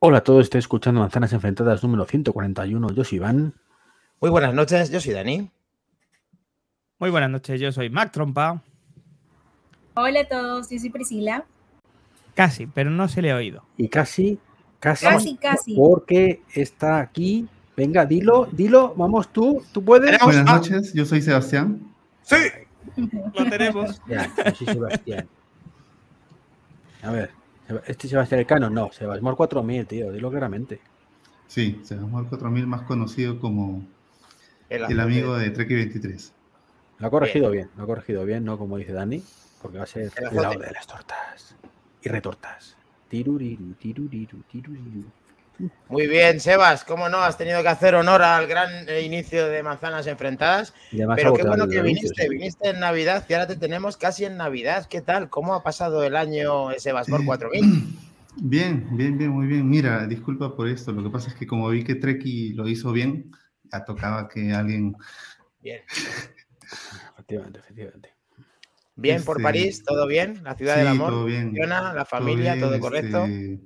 Hola a todos, estoy escuchando Manzanas Enfrentadas número 141. Yo soy Iván. Muy buenas noches, yo soy Dani. Muy buenas noches, yo soy Mac Trompa. Hola a todos, yo soy Priscila. Casi, pero no se le ha oído. Y casi, casi, Casi, casi. porque está aquí. Venga, dilo, dilo, vamos tú, tú puedes. Buenas Ah. noches, yo soy Sebastián. Sí. Lo tenemos. Ya, yo soy Sebastián. A ver, ¿este Sebastián Elcano? No, Sebastián 4000, tío, dilo claramente. Sí, Sebastián 4000, más conocido como El, el amigo de Trek 23. Lo ha corregido bien. lo ha corregido bien, no como dice Dani, porque va a ser El el lado de las tortas y retortas. Tiruriru, tiruriru, tiruriru. Muy bien, Sebas, ¿cómo no? Has tenido que hacer honor al gran eh, inicio de Manzanas Enfrentadas. Pero qué bueno que viniste, viniste en Navidad y ahora te tenemos casi en Navidad. ¿Qué tal? ¿Cómo ha pasado el año Sebas por 4000? Bien, bien, bien, muy bien. Mira, disculpa por esto. Lo que pasa es que como vi que Treki lo hizo bien, ya tocaba que alguien. Bien. Efectivamente, efectivamente. Bien por Este, París, ¿todo bien? La ciudad Sí, del amor. todo bien. funciona, la familia, bien, todo correcto. este,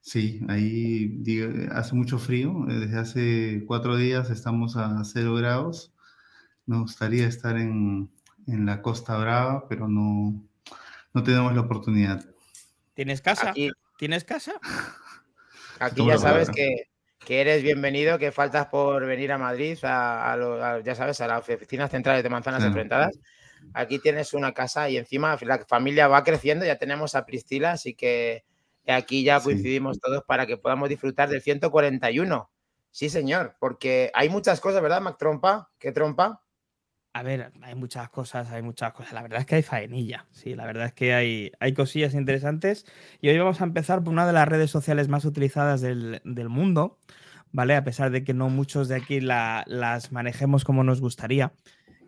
Sí, ahí hace mucho frío. eh, Desde hace cuatro días estamos a cero grados. Nos gustaría estar en, en la Costa Brava, pero no, no tenemos la oportunidad. ¿Tienes casa? Aquí, ¿Tienes casa? aquí ya sabes que, que eres bienvenido, que faltas por venir a Madrid, a, a lo- a- ya sabes, a las oficinas centrales de Manzanas Claro. Enfrentadas. Aquí tienes una casa y encima la familia va creciendo, ya tenemos a Priscila, así que aquí ya Sí. coincidimos todos para que podamos disfrutar del 141. Sí, señor, porque hay muchas cosas, ¿verdad, Mac Trompa? ¿Qué trompa? A ver, hay muchas cosas, hay muchas cosas. La verdad es que hay faenilla. Sí, la verdad es que hay, hay cosillas interesantes. Y hoy vamos a empezar por una de las redes sociales más utilizadas del, del mundo, ¿vale? A pesar de que no muchos de aquí la- las manejemos como nos gustaría,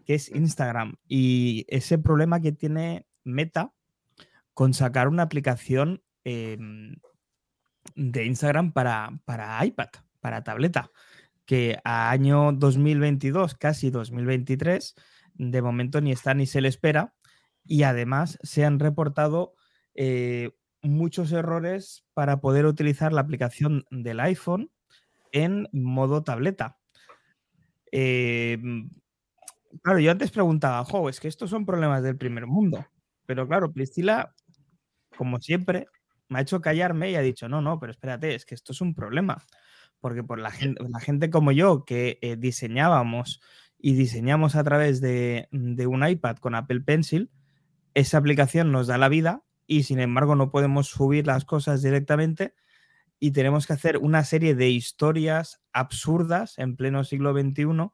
que es Instagram. Y ese problema que tiene Meta con sacar una aplicación em, de Instagram para, para iPad, para tableta que a año 2022, casi 2023, de momento ni está ni se le espera. Y además se han reportado eh, muchos errores para poder utilizar la aplicación del iPhone en modo tableta. Mm, claro, yo antes preguntaba, jo, es que estos son problemas del primer mundo. Pero claro, Priscila, como siempre, me ha hecho callarme y ha dicho, no, no, pero espérate, es que esto es un problema porque por la gente, la gente como yo que eh, diseñábamos y diseñamos a través de, de un iPad con Apple Pencil, esa aplicación nos da la vida y sin embargo no podemos subir las cosas directamente y tenemos que hacer una serie de historias absurdas en pleno siglo XXI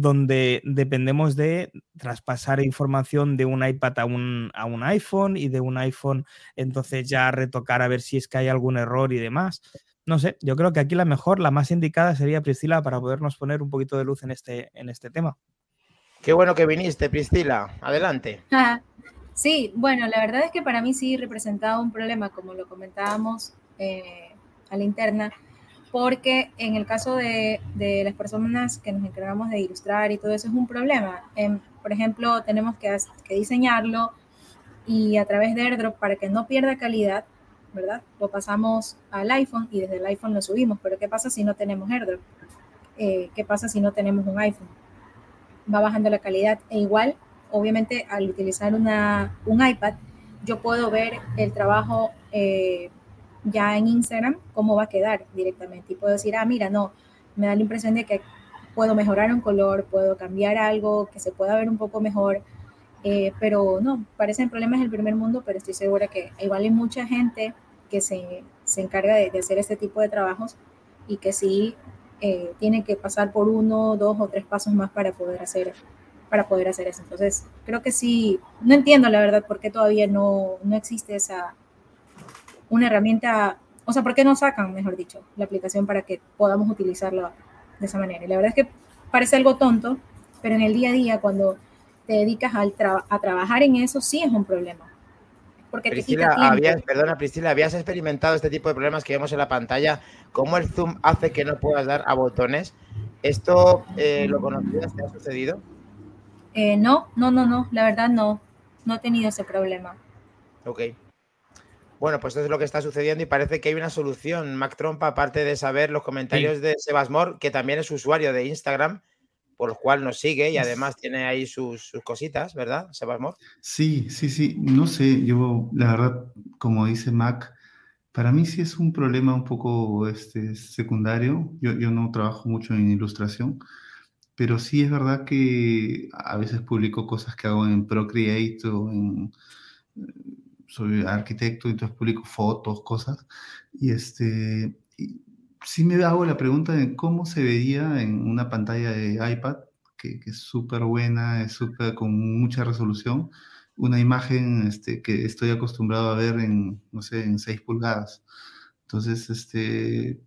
donde dependemos de traspasar información de un iPad a un, a un iPhone y de un iPhone entonces ya retocar a ver si es que hay algún error y demás. No sé, yo creo que aquí la mejor, la más indicada sería Priscila para podernos poner un poquito de luz en este, en este tema. Qué bueno que viniste, Priscila. Adelante. Sí, bueno, la verdad es que para mí sí representaba un problema, como lo comentábamos eh, a la interna, porque en el caso de, las personas que nos encargamos de ilustrar y todo eso es un problema. Em, por ejemplo, tenemos que, que diseñarlo y a través de AirDrop para que no pierda calidad, ¿verdad? Lo pasamos al iPhone y desde el iPhone lo subimos, pero ¿qué pasa si no tenemos AirDrop? Eh, ¿Qué pasa si no tenemos un iPhone? Va bajando la calidad e igual, obviamente, al utilizar una, un iPad, yo puedo ver el trabajo eh, ya en Instagram, cómo va a quedar directamente y puedo decir, ah, mira, no, me da la impresión de que puedo mejorar un color, puedo cambiar algo, que se pueda ver un poco mejor. Eh, pero no, parecen problemas del primer mundo, pero estoy segura que igual hay mucha gente que se, se encarga de, de, hacer este tipo de trabajos y que sí eh, tiene que pasar por uno, dos o tres pasos más para poder hacer para poder hacer eso. Entonces, creo que sí, no entiendo la verdad por qué todavía no, no existe esa, una herramienta, o sea, por qué no sacan, mejor dicho, la aplicación para que podamos utilizarla de esa manera. Y la verdad es que parece algo tonto, pero en el día a día, cuando te dedicas al tra a trabajar en eso, sí es un problema. Porque Priscila, habías, perdona Priscila, ¿habías experimentado este tipo de problemas que vemos en la pantalla? ¿Cómo el zoom hace que no puedas dar a botones? ¿Esto eh, lo conocías? ¿Te ha sucedido? Eh, no, no, no, no, la verdad no, no he tenido ese problema. Ok. Bueno, pues eso es lo que está sucediendo y parece que hay una solución. Mac Trompa, aparte de saber los comentarios de Sebas Mor, que también es usuario de Instagram, por lo cual nos sigue y además tiene ahí sus, cositas, ¿verdad, Sebas Mor? Sí, sí, sí. No sé, yo la verdad, como dice Mac, para mí sí es un problema un poco este, secundario. Yo, yo no trabajo mucho en ilustración, pero sí es verdad que a veces publico cosas que hago en Procreate o en soy arquitecto, entonces publico fotos, cosas, y este, sí me hago la pregunta de cómo se vería en una pantalla de iPad, que, es súper buena, es súper con mucha resolución, una imagen este, que estoy acostumbrado a ver en, no sé, en 6 pulgadas. Entonces, este,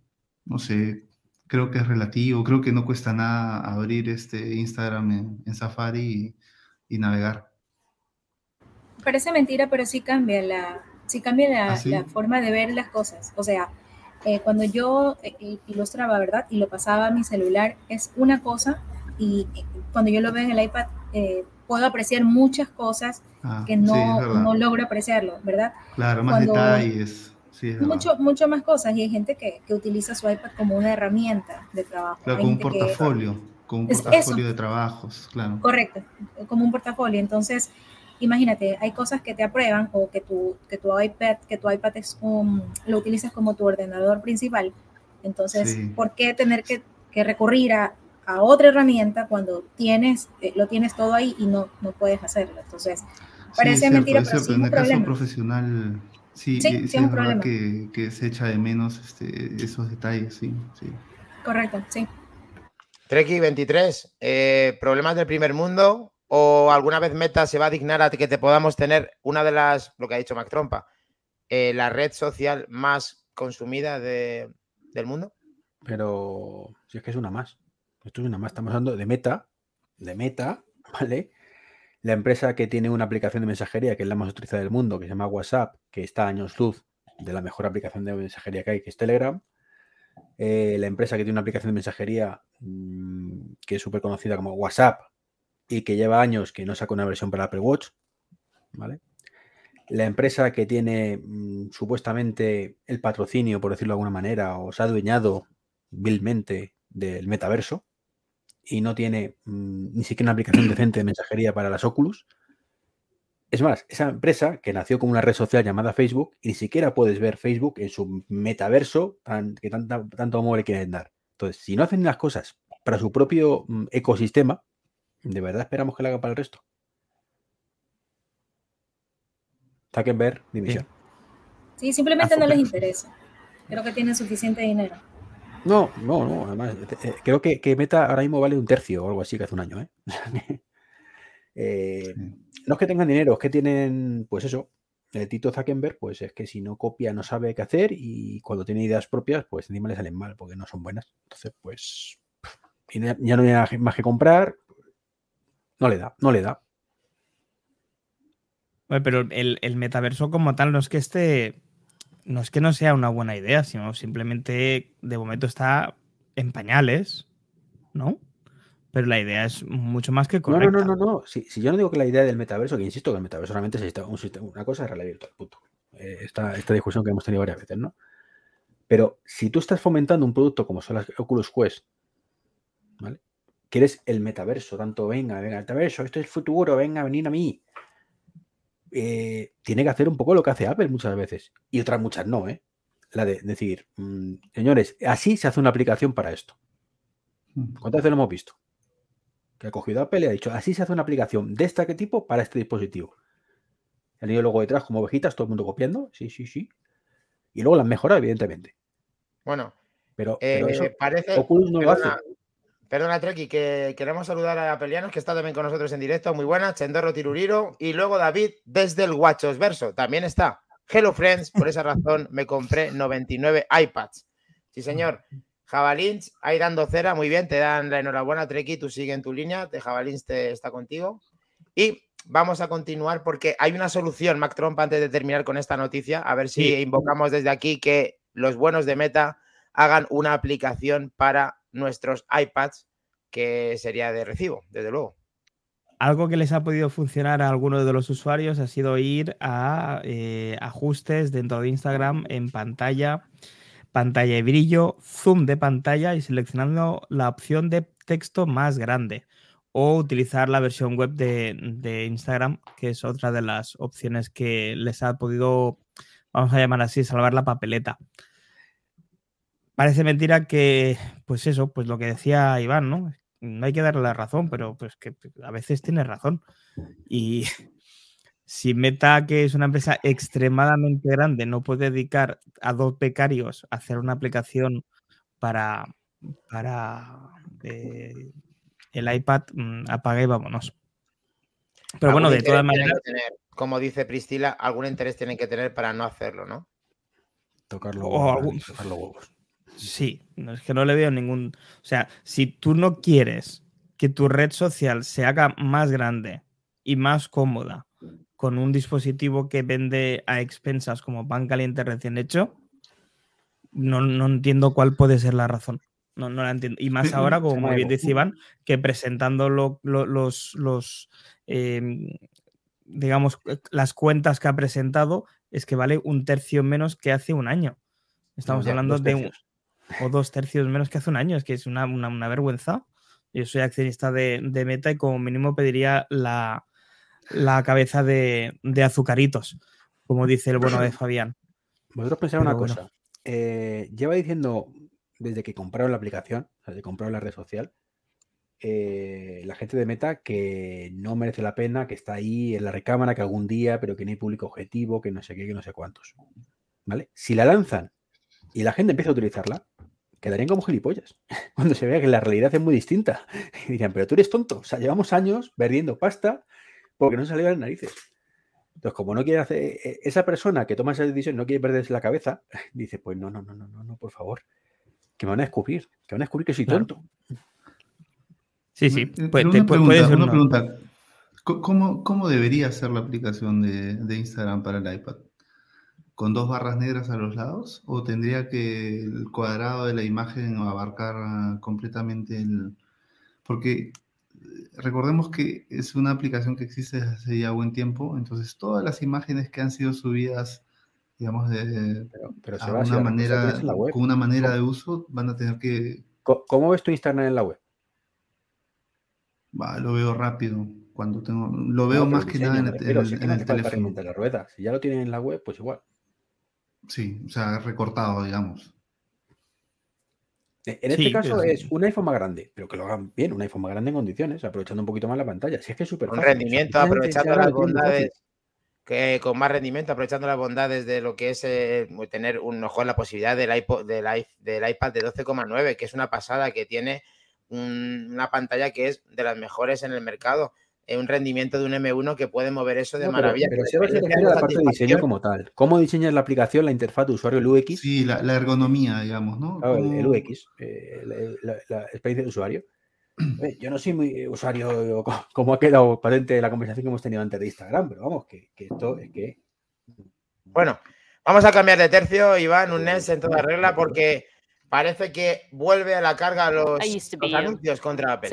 no sé, creo que es relativo, creo que no cuesta nada abrir este Instagram en, Safari y navegar parece mentira, pero sí cambia la, sí cambia la, ¿Ah, forma de ver las cosas. O sea, eh, cuando yo eh, ilustraba, ¿verdad? Y lo pasaba a mi celular, es una cosa, y eh, cuando yo lo veo en el iPad, puedo apreciar muchas cosas ah, que no, no, logro apreciarlo, ¿verdad? Claro, más detalles. Sí, mucho, mucho más cosas, y hay gente que, que, utiliza su iPad como una herramienta de trabajo. Claro, como un portafolio, como un portafolio de trabajos, claro. Correcto, como un portafolio. Entonces, imagínate, hay cosas que te aprueban o que tu, que tu iPad, que tu iPad es un, lo utilizas como tu ordenador principal. Entonces, ¿por qué tener que, recurrir a, otra herramienta cuando tienes, eh, lo tienes todo ahí y no, no puedes hacerlo? Entonces, parece mentira, pero sí en el caso profesional, sí, sí, es, verdad que, que, se echa de menos este, esos detalles, sí, sí. Correcto, sí. Treki 23, eh, problemas del primer mundo, ¿O alguna vez Meta se va a dignar a que te podamos tener una de las, lo que ha dicho Mac Trompa, eh, la red social más consumida del mundo? Pero si es que es una más. Esto es una más. Estamos hablando de Meta, de Meta, ¿vale? La empresa que tiene una aplicación de mensajería que es la más utilizada del mundo, que se llama WhatsApp, que está años luz de la mejor aplicación de mensajería que hay, que es Telegram. Eh, la empresa que tiene una aplicación de mensajería mm, que es súper conocida como WhatsApp, y que lleva años que no saca una versión para Apple Watch, ¿vale? La empresa que tiene mm, supuestamente el patrocinio, por decirlo de alguna manera, o se ha adueñado vilmente del metaverso y no tiene mm, ni siquiera una aplicación decente de mensajería para las Oculus. Es más, esa empresa que nació como una red social llamada Facebook, y ni siquiera puedes ver Facebook en su metaverso que tanto amor le quieren dar. Entonces, si no hacen las cosas para su propio mm, ecosistema, ¿De verdad esperamos que la haga para el resto? ver dimisión. Sí, simplemente no les interesa. Creo que tienen suficiente dinero. No, no, no. Además, eh, eh, creo que, Meta ahora mismo vale un tercio o algo así que hace un año. ¿eh? eh no es que tengan dinero, es que tienen, pues eso, el Tito Zuckerberg, pues es que si no copia no sabe qué hacer y cuando tiene ideas propias, pues encima le salen mal porque no son buenas. Entonces, pues ya no hay más que comprar, no le da, no le da. pero el, metaverso como tal no es que esté. No es que no sea una buena idea, sino simplemente de momento está en pañales, ¿no? Pero la idea es mucho más que correcta. No, no, no, no. no. Si, yo no digo que la idea del metaverso, que insisto que el metaverso solamente es una cosa de realidad virtual, punto. Eh, esta, esta discusión que hemos tenido varias veces, ¿no? Pero si tú estás fomentando un producto como son las Oculus Quest, ¿vale? Quieres el metaverso, tanto venga, venga, el metaverso, esto es el futuro, venga, venir a mí. Eh, tiene que hacer un poco lo que hace Apple muchas veces y otras muchas no, ¿eh? La de decir, mm, señores, así se hace una aplicación para esto. Mm. ¿Cuántas veces lo hemos visto? Que ha cogido Apple y ha dicho, así se hace una aplicación de este tipo para este dispositivo. El niño luego detrás como ovejitas, todo el mundo copiando, sí, sí, sí. Y luego las mejora, evidentemente. Bueno, pero, eso eh, parece, Oculus no lo hace. Perdona, Treki, que queremos saludar a Pelianos, que está también con nosotros en directo. Muy buena, Chendorro Tiruriro. Y luego David, desde el Guachos Verso, también está. Hello, friends. Por esa razón me compré 99 iPads. Sí, señor. Jabalins, ahí dando cera. Muy bien, te dan la enhorabuena, Treki. Tú sigue en tu línea. De Jabalins te está contigo. Y vamos a continuar porque hay una solución, Mac Trump, antes de terminar con esta noticia. A ver si invocamos desde aquí que los buenos de Meta hagan una aplicación para nuestros iPads, que sería de recibo, desde luego. algo que les ha podido funcionar a algunos de los usuarios ha sido ir a eh, ajustes dentro de Instagram en pantalla, pantalla de brillo, zoom de pantalla y seleccionando la opción de texto más grande o utilizar la versión web de, de Instagram, que es otra de las opciones que les ha podido, vamos a llamar así, salvar la papeleta. Parece mentira que, pues eso, pues lo que decía Iván, ¿no? no hay que darle la razón, pero pues que a veces tiene razón. Y si Meta, que es una empresa extremadamente grande, no puede dedicar a dos becarios a hacer una aplicación para, para eh, el iPad, mm, apague y vámonos. Pero bueno, de todas maneras. como dice Pristila, algún interés tienen que tener para no hacerlo, ¿no? Tocarlo, tocar los huevos. Sí, es que no le veo ningún. O sea, si tú no quieres que tu red social se haga más grande y más cómoda con un dispositivo que vende a expensas como pan caliente recién hecho, no, entiendo cuál puede ser la razón. No, no la entiendo. Y más ahora, como muy bien dice Iván, que presentando los, los em, digamos, las cuentas que ha presentado, es que vale un tercio menos que hace un año. Estamos hablando de un, o dos tercios menos que hace un año, es que es una, vergüenza. Yo soy accionista de, Meta y como mínimo pediría la, cabeza de, azucaritos, como dice el bueno de Fabián. Vosotros pensáis una cosa. Eh, lleva diciendo desde que compraron la aplicación, desde que compraron la red social, eh, la gente de Meta que no merece la pena, que está ahí en la recámara, que algún día, pero que no hay público objetivo, que no sé qué, que no sé cuántos. ¿Vale? Si la lanzan y la gente empieza a utilizarla, quedarían como gilipollas. Cuando se vea que la realidad es muy distinta. Y dirían, pero tú eres tonto. O sea, llevamos años perdiendo pasta porque no salió de las narices. Entonces, como no quiere hacer, e, esa persona que toma esa decisión no quiere perderse la cabeza, dice, pues no, no, no, no, no, no, por favor, que me van a descubrir, que van a descubrir que soy tonto. Sí, sí. Pues, una, pregunta, una pregunta. ¿Cómo, ¿Cómo, debería ser la aplicación de, de Instagram para el iPad? Con dos barras negras a los lados? ¿O tendría que el cuadrado de la imagen abarcar ah, completamente el... Porque eh, recordemos que es una aplicación que existe desde hace ya buen tiempo, entonces todas las imágenes que han sido subidas, digamos, de pero, una manera, con una manera de uso, van a tener que... ¿Cómo ves tu Instagram en la web? lo veo rápido. Cuando tengo, lo veo más que nada en el, teléfono. La rueda. Si ya lo tienen en la web, pues igual. Sí, o sea, recortado, digamos. En este caso es un iPhone más grande, pero que lo hagan bien, un iPhone más grande en condiciones, aprovechando un poquito más la pantalla. Si es que es súper Un rendimiento, aprovechando las bondades, que con más rendimiento, aprovechando las bondades de lo que es eh, tener un mejor la posibilidad del, iPod, del, del iPad de 12,9, que es una pasada, que tiene una pantalla que es de las mejores en el mercado un rendimiento de un M1 que puede mover eso de maravilla. Pero, se refiere a la parte de diseño como tal. ¿Cómo diseñas la aplicación, la interfaz de usuario, el UX? Sí, la, ergonomía, digamos, ¿no? el, UX, eh, la, experiencia de usuario. Yo no soy muy usuario, como ha quedado patente la conversación que hemos tenido antes de Instagram, pero vamos, que, esto es que... Bueno, vamos a cambiar de tercio, Iván, un NES en toda regla, porque Parece que vuelve a la carga los, anuncios contra Apple.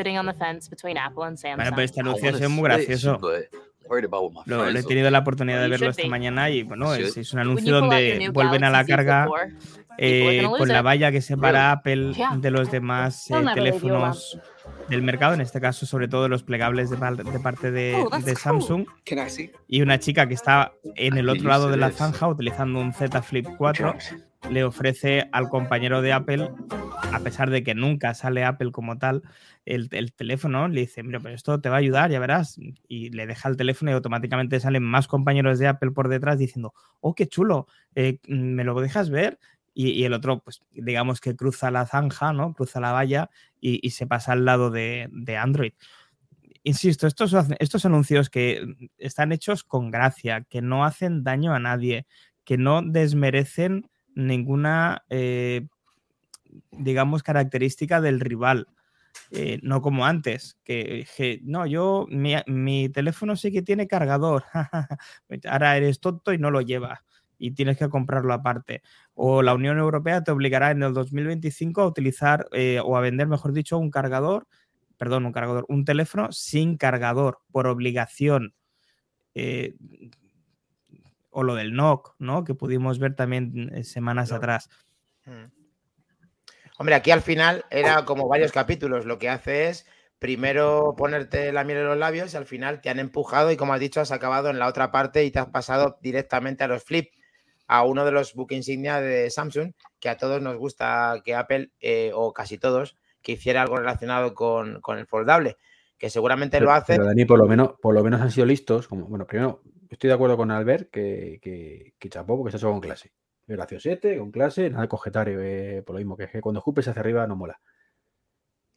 Bueno, pero este anuncio es muy gracioso. Lo, he tenido la oportunidad de verlo esta mañana y bueno, es, un anuncio donde vuelven a la carga eh, con la valla que separa Apple de los demás eh, teléfonos del mercado, en este caso sobre todo los plegables de, parte de, oh, de Samsung, y una chica que está en el otro lado de la zanja utilizando un Z Flip 4 le ofrece al compañero de Apple, a pesar de que nunca sale Apple como tal, el, teléfono, le dice, mira, pero esto te va a ayudar, ya verás. Y le deja el teléfono y automáticamente salen más compañeros de Apple por detrás diciendo, oh, qué chulo, eh, ¿me lo dejas ver? Y, el otro, pues digamos que cruza la zanja, ¿no? Cruza la valla y, se pasa al lado de, Android insisto, estos, anuncios que están hechos con gracia, que no hacen daño a nadie, que no desmerecen ninguna, eh, digamos, característica del rival. Eh, no como antes, que, no, yo, mi, teléfono sí que tiene cargador, ahora eres tonto y no lo llevas y tienes que comprarlo aparte. O la Unión Europea te obligará en el 2025 a utilizar eh, o a vender, mejor dicho, un cargador perdón, un cargador, un teléfono sin cargador por obligación. O lo del NOC, ¿no? Que pudimos ver también eh, semanas Claro. atrás. Mm. Hombre, aquí al final era como varios capítulos. Lo que hace es primero ponerte la miel en los labios y al final te han empujado y como has dicho has acabado en la otra parte y te has pasado directamente a los flip, a uno de los book insignia de Samsung, que a todos nos gusta que Apple, eh, o casi todos, que hiciera algo relacionado con, con el foldable, que seguramente Pero, lo hace. pero, Dani, por lo menos, por lo menos han sido listos. Como, bueno, primero, estoy de acuerdo con Albert que, que, que chapó porque se ha hecho con clase. Graciosete, con clase, nada de cogetario, eh, por lo mismo, que es que cuando escupes hacia arriba no mola.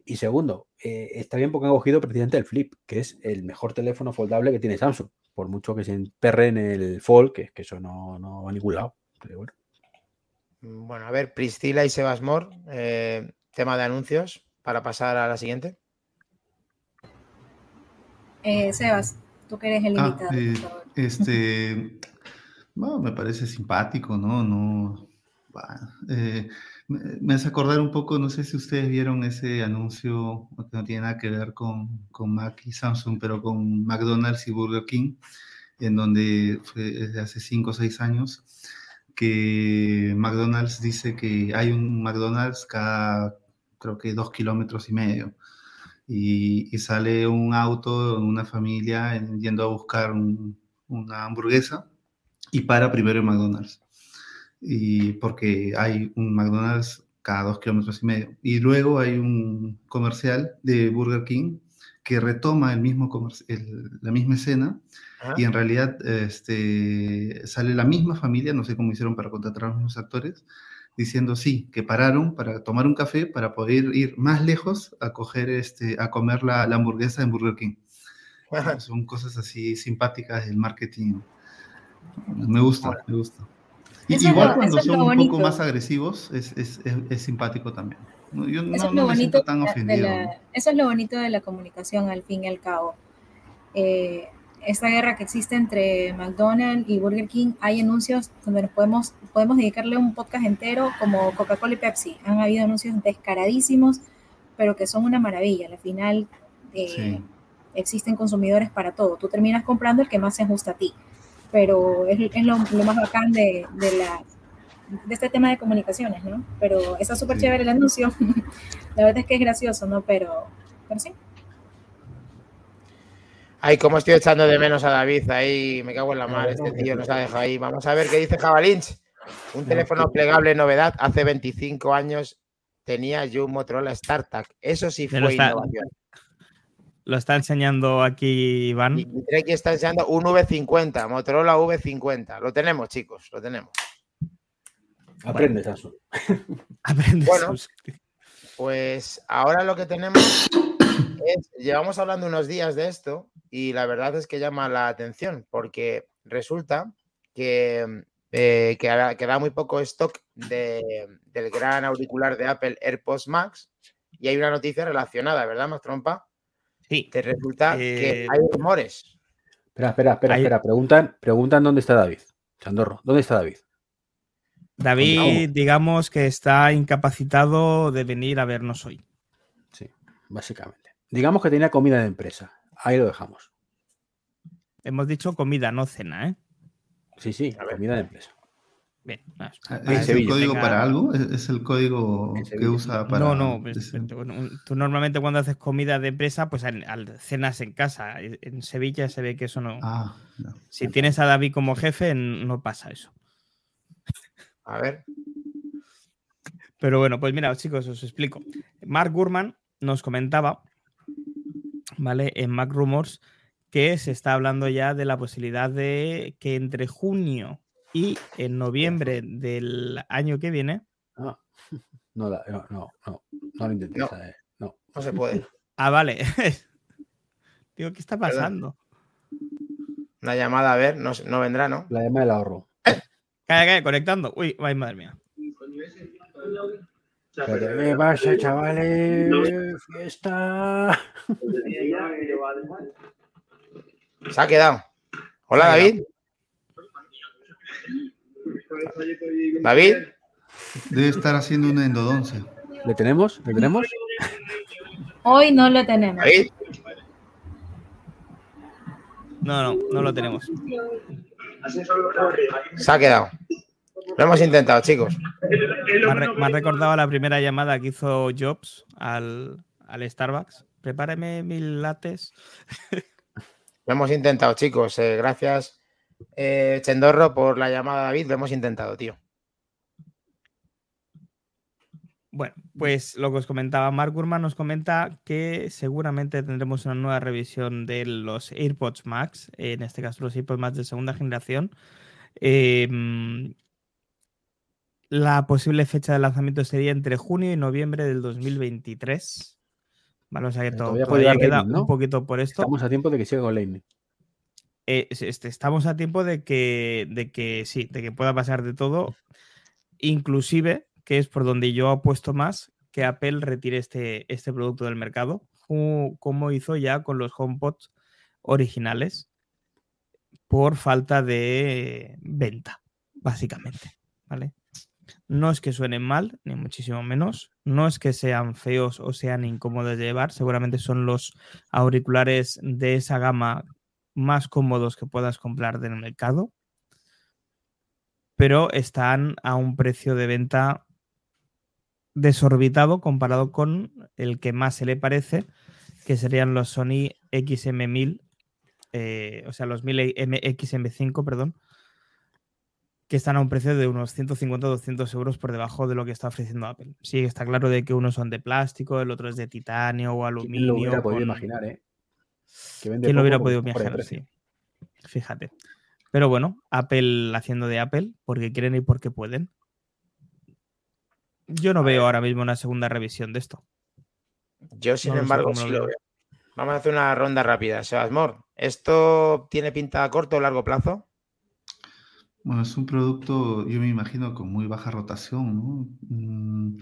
Y segundo, eh, está bien porque han cogido precisamente el Flip, que es el mejor teléfono foldable que tiene Samsung. Por mucho que se emperre en el Fold, que es que eso no, no va a ningún lado. Pero bueno. Mm, Bueno, a ver, Priscila y Sebasmor, eh, tema de anuncios para pasar a la siguiente. Eh, Sebas, tú que eres el Ah, invitado. eh, por favor. Este, bueno, me parece simpático, ¿no? No, eh, me, hace acordar un poco, no sé si ustedes vieron ese anuncio que no tiene nada que ver con, con Mac y Samsung, pero con McDonald's y Burger King, en donde desde hace 5 o 6 años, que McDonald's dice que hay un McDonald's cada, creo que dos kilómetros y medio y, y sale un auto, una familia en- yendo a buscar un- una hamburguesa y para primero en McDonald's. Y porque hay un McDonald's cada dos kilómetros y medio. Y luego hay un comercial de Burger King que retoma el mismo el- la misma escena Ajá. y en realidad este, sale la misma familia, no sé cómo hicieron para contratar a los mismos actores, diciendo sí, que pararon para tomar un café para poder ir más lejos a coger este, a comer la, la hamburguesa en Burger King. Son cosas así simpáticas del marketing. Me gusta, me gusta. Y Eso igual lo- cuando son un poco más agresivos, es, es, es, es simpático también. No, Yo no, Eso es no lo me siento bonito tan ofendido. la- eso es lo bonito de la comunicación al fin y al cabo. Eh, esta guerra que existe entre McDonald's y Burger King, hay anuncios donde nos podemos, podemos dedicarle un podcast entero, como Coca-Cola y Pepsi. Han habido anuncios descaradísimos, pero que son una maravilla. Al final eh, Sí. Existen consumidores para todo. Tú terminas comprando el que más se ajusta a ti. Pero es, es lo, lo más bacán de, de la de este tema de comunicaciones, ¿no? Pero está súper Sí. chévere el anuncio. La verdad es que es gracioso, ¿no? Pero, pero sí. Ay, cómo estoy echando de menos a David ahí, me cago en la mar, este tío nos ha dejado ahí. Vamos a ver qué dice Jabalinch. Un teléfono plegable novedad, hace 25 años tenía yo un Motorola StarTAC. Eso sí fue está- innovación. Lo está enseñando aquí Iván. Treki está enseñando un V50, Motorola V50. Lo tenemos, chicos, lo tenemos. Aprende, Samsung. Aprende Bueno. Pues ahora lo que tenemos es, llevamos hablando unos días de esto y la verdad es que llama la atención porque resulta que eh, queda, queda muy poco stock de- del gran auricular de Apple AirPods Max y hay una noticia relacionada, ¿verdad, Max Trompa? Sí, Que resulta que Eh, hay rumores. Espera, espera, espera, Ahí- espera. Preguntan, preguntan dónde está David. Chandorro, ¿dónde está David? David, digamos que está incapacitado de venir a vernos hoy. Sí, básicamente. Digamos que tenía comida de empresa. Ahí lo dejamos. Hemos dicho comida, no cena, ¿eh? Sí, sí, A ver. comida de empresa. Bien, no, Ah, En ¿Es el código para algo? ¿Es, el código que usa para...? No, no, pues, un- tú normalmente cuando haces comida de empresa, pues al, al- cenas en casa. E- En Sevilla se ve que eso no. Ah, no. Si tienes a David como jefe, no pasa eso. A ver, Pero bueno, pues mira, chicos, os explico. Mark Gurman nos comentaba, ¿vale? En Mac Rumors, que se está hablando ya de la posibilidad de que entre junio y en noviembre del año que viene. Ah, no, la- no, no, no, no lo intenté. No. eh, no. no se puede. Ah, vale. Digo, ¿qué está pasando? Una llamada, a ver, no, no vendrá, ¿no? La llama del ahorro. Calla, calla, conectando. Uy, ay, madre mía. ¿Qué pasa, chavales? Fiesta. Se ha quedado. Hola, David. David, Debe estar haciendo una endodoncia. ¿Le tenemos? ¿Le tenemos? Hoy no lo tenemos. David, No, no, no lo tenemos. se ha quedado. Lo hemos intentado, chicos. Me ha, re- me ha recordado la primera llamada que hizo Jobs al, al Starbucks. Prepáreme mil lates. Lo hemos intentado, chicos. Eh, gracias, eh, Chendorro, por la llamada, David. Lo hemos intentado, tío. Bueno, pues lo que os comentaba, Mark Gurman nos comenta que seguramente tendremos una nueva revisión de los AirPods Max, en este caso los AirPods Max de segunda generación. Em, la posible fecha de lanzamiento sería entre junio y noviembre del 2023. Vale, o sea que Pero to- todavía queda Lightning, ¿no? un poquito por esto. Estamos a tiempo de que siga con Lightning. Eh, es- este, estamos a tiempo de que, de que sí, de que pueda pasar de todo, inclusive, que es por donde yo apuesto más, que Apple retire este, este producto del mercado, como, como hizo ya con los HomePods originales, por falta de venta, básicamente. ¿vale? No es que suenen mal, ni muchísimo menos. No es que sean feos o sean incómodos de llevar. Seguramente son los auriculares de esa gama más cómodos que puedas comprar del mercado. Pero están a un precio de venta desorbitado comparado con el que más se le parece, que serían los Sony XM1000, eh, o sea, los 1000 XM5, perdón, que están a un precio de unos 150-200 euros por debajo de lo que está ofreciendo Apple. Sí, está claro de que unos son de plástico, el otro es de titanio o ¿Quién aluminio. lo hubiera podido imaginar, eh? Que vende ¿Quién lo hubiera podido imaginar? precio. Sí. Fíjate. Pero bueno, Apple haciendo de Apple porque quieren y porque pueden. Yo no veo ahora mismo una segunda revisión de esto. Yo, sin No embargo, sí lo veo. Vamos a hacer una ronda rápida. Sebasmor, ¿esto tiene pinta a corto o largo plazo? Bueno, es un producto, yo me imagino, con muy baja rotación, ¿no? Mm,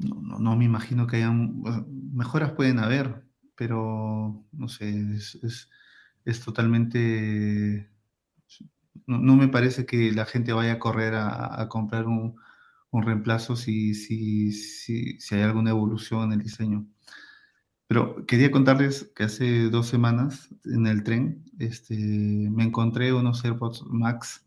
No, no- no me imagino que hayan, mejoras pueden haber, pero no sé, es, es- es totalmente, no, no me parece que la gente vaya a correr a, a comprar un, un reemplazo si, si, si, si hay alguna evolución en el diseño. Pero quería contarles que hace dos semanas en el tren este, me encontré unos AirPods Max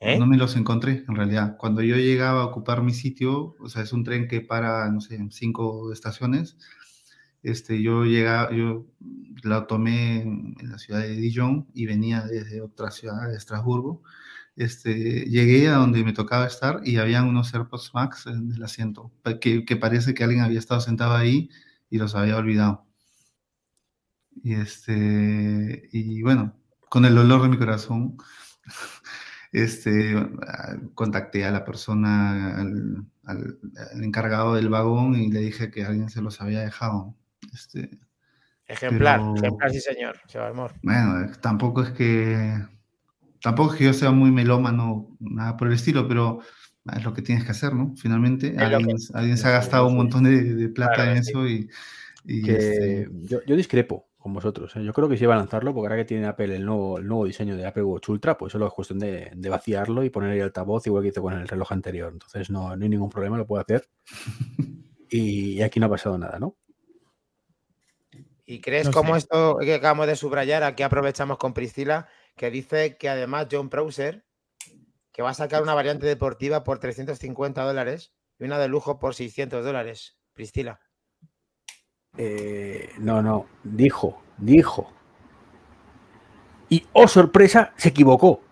¿Eh? no me los encontré, en realidad. Cuando yo llegaba a ocupar mi sitio, o sea, es un tren que para, no sé, en cinco estaciones, este, yo llegaba, yo la tomé en, la ciudad de Dijon y venía desde otra ciudad, de Estrasburgo. Este, llegué a donde me tocaba estar y habían unos AirPods Max en el asiento, que, parece que alguien había estado sentado ahí y los había olvidado. Y, este, y bueno, con el dolor de mi corazón, este, ah, contacté a la persona, al encargado del vagón y le dije que alguien se los había dejado. Este, Ejemplar, Pero- ejemplar, sí, señor. Sebasmor. bueno, eh, tampoco es que tampoco es que yo sea muy melómano, nada por el estilo, pero es lo que tienes que hacer, ¿no? Finalmente, alguien, alguien se ha gastado un montón de, de plata Claro, en sí. eso y, y, Que este, yo, yo discrepo con vosotros. ¿eh? Yo creo que sí va a lanzarlo porque ahora que tiene Apple el nuevo, el nuevo diseño de Apple Watch Ultra, pues solo es cuestión de, de vaciarlo y poner el altavoz igual que hizo con el reloj anterior. Entonces no, no hay ningún problema, lo puede hacer. Y, y aquí no ha pasado nada, ¿no? ¿Y crees No como sé. esto que acabamos de subrayar, aquí aprovechamos con Priscila, que dice que además John Prouser, que va a sacar una variante deportiva por 350 dólares y una de lujo por 600 dólares? Priscila. Eh, no, no, dijo, dijo. Y, oh sorpresa, se equivocó.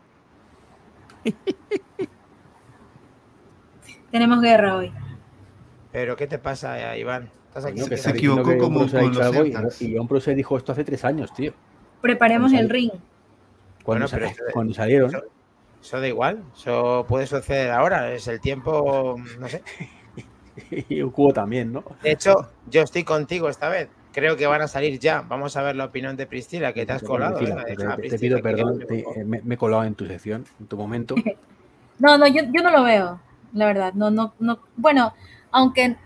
Tenemos guerra hoy. ¿Pero qué te pasa, Iván? ¿Estás aquí? Coño, que ¿Qué se equivocó que como con dicho los algo y-. Y John Prosser dijo esto hace tres años, tío. Preparemos el ring. Cuando, Bueno, pero sa- esto- cuando salieron. Eso, eso da igual, eso puede suceder ahora, es el tiempo, no sé. Y un cubo también, ¿no? De hecho, yo estoy contigo esta vez. Creo que van a salir ya. Vamos a ver la opinión de Priscila, que te has colado. Priscila, te- pido perdón, te- eh, me, me he colado en tu sección, en tu momento. No, no, yo, yo no lo veo, la verdad. No, no, no. Bueno, aunque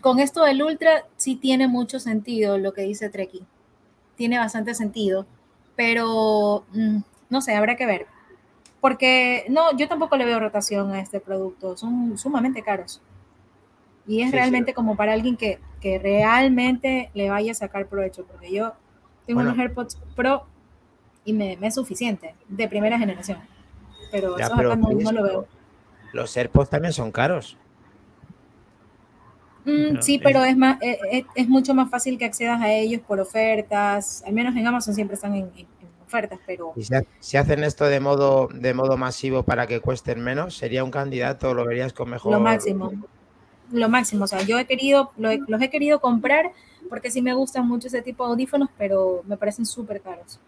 con esto del ultra sí tiene mucho sentido lo que dice Treki. Tiene bastante sentido, pero mm, no sé, habrá que ver. Porque no, yo tampoco le veo rotación a este producto. Son sumamente caros. Y es Sí, sí. realmente como para alguien que, que realmente le vaya a sacar provecho, porque yo tengo Bueno. unos AirPods Pro y me, me es suficiente, de primera generación. Pero Ya, esos pero, acá no, Chris, no lo veo. Los AirPods también son caros. Mm, sí, es- pero es, más, eh, eh, es mucho más fácil que accedas a ellos por ofertas. Al menos en Amazon siempre están en, en- en ofertas, pero Y si, ha- si hacen esto de modo, de modo masivo para que cuesten menos, sería un candidato, lo verías con mejor. lo máximo. Lo máximo. O sea, yo he querido, lo he- los he querido comprar porque sí me gustan mucho ese tipo de audífonos, pero me parecen súper caros.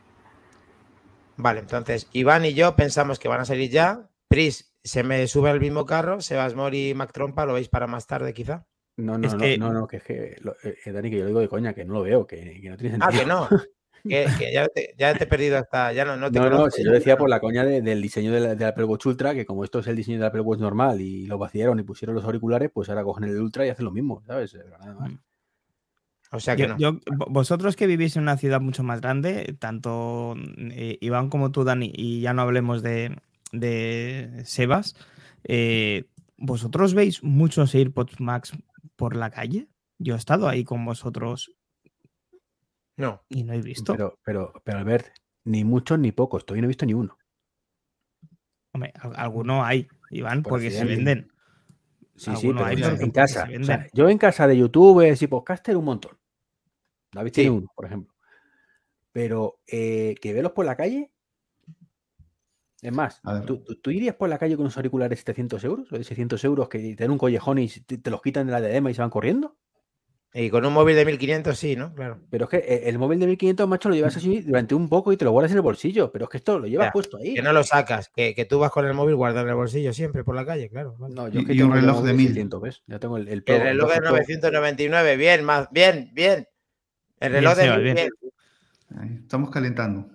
Vale, entonces Iván y yo pensamos que van a salir ya. Pris se me sube al mismo carro, Sebasmor y Mac Trompa, lo veis para más tarde quizá. No, no, Es no, que- no, no, que es que, lo- eh, eh, Dani, que yo lo digo de coña, que no lo veo, que, que no tiene Ah, sentido. que no. Que, que ya, te, ya te he perdido hasta. Ya no, no te No, si yo decía por la coña de- del diseño de la- del Apple Watch Ultra, que como esto es el diseño del Apple Watch normal y lo vaciaron y pusieron los auriculares, pues ahora cogen el Ultra y hacen lo mismo, ¿sabes? Pero nada más. O sea que Yo- no. yo- vosotros que vivís en una ciudad mucho más grande, tanto eh, Iván como tú, Dani, y ya no hablemos de, de Sebas, eh, ¿vosotros veis muchos AirPods Max por la calle? Yo he estado ahí con vosotros No. y no he visto. Pero, pero, pero Albert, ni muchos ni pocos, todavía no he visto ni uno. Hombre, al- alguno hay, Iván, Por porque se venden. Sí, sí, pero hay, en- casa. se o sea, venden. yo en casa de youtubers y podcaster un montón. David tiene Sí. uno, por ejemplo. Pero eh, que velos por la calle. Es más. ¿tú, tú- tú irías por la calle con unos auriculares de 700 euros o de 600 euros que te dan un collejón y te, te los quitan de la diadema y se van corriendo? Y con un móvil de 1500 sí, ¿no? Claro. Pero es que eh, el móvil de 1500, macho, lo llevas así durante un poco y te lo guardas en el bolsillo. Pero es que esto lo llevas puesto ahí. Que no lo sacas, que, que tú vas con el móvil guardado en el bolsillo siempre por la calle, claro. vale. No, yo es que y tengo un el reloj de 1000. 600, ¿ves? Ya tengo el, el Pro, El reloj de Pro. 999, bien, más, bien, bien. El reloj de Sebas, mil, bien. bien. Ahí, Estamos calentando.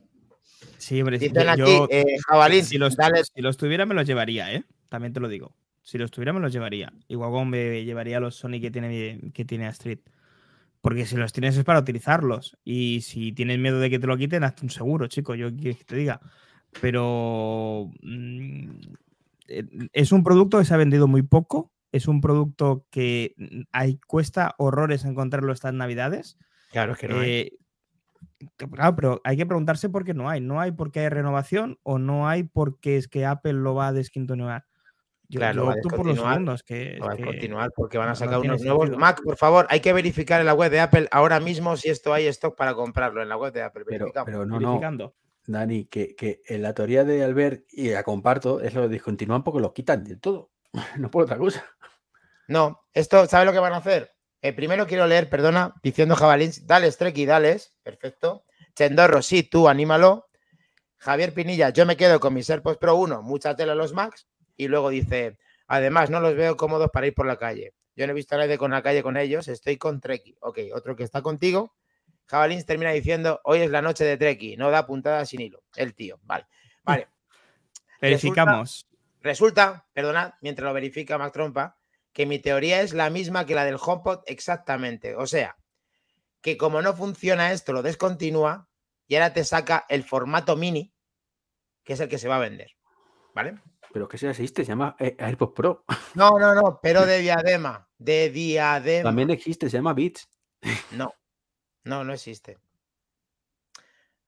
Sí, hombre, Dicen yo- aquí, yo- eh, Jabalín, si, los, dale. si los tuviera me los llevaría, ¿eh? También te lo digo. Si los tuviera me los llevaría. Igual como me llevaría los Sony que tiene, que tiene Astrid. Porque si los tienes es para utilizarlos. Y si tienes miedo de que te lo quiten, hazte un seguro, chico. Yo qué quieres que te diga. Pero mm, eh, es un producto que se ha vendido muy poco. Es un producto que mm, hay, cuesta horrores encontrarlo estas navidades. Claro, es que no. Eh, claro, pero hay que preguntarse por qué no hay. No hay porque hay renovación o no hay porque es que Apple lo va a descontinuar. Yo, Claro, yo opto por los segundos. Que, Va a que- continuar porque van a no sacar unos nuevos. sentido. Mac, por favor, hay que verificar en la web de Apple ahora mismo si esto hay stock para comprarlo en la web de Apple. Pero, no, no. verificando. Dani, que, que en la teoría de Albert, y la comparto, es lo de descontinúan porque los quitan de todo. No por otra cosa. No, esto, ¿sabe lo que van a hacer? Eh, primero quiero leer, perdona, diciendo Jabalín, dale, Strecky, dales, perfecto. Chendorro, sí, tú, anímalo. Javier Pinilla, yo me quedo con mis AirPods Pro 1, mucha tela los Max. Y luego dice, además, no los veo cómodos para ir por la calle. Yo no he visto a nadie con la calle con ellos, estoy con Treki. Ok, otro que está contigo. Jabalín termina diciendo, hoy es la noche de Treki, no da puntada sin hilo. El tío, vale. Vale. Verificamos. Resulta, perdonad, mientras lo verifica Mac Trompa, que mi teoría es la misma que la del HomePod exactamente. O sea, que como no funciona esto, lo descontinúa y ahora te saca el formato mini, que es el que se va a vender. ¿Vale? Pero que se existe, se llama eh, AirPods Pro. No, no, no, pero de diadema. De diadema. También existe, se llama Beats. No, no, no existe.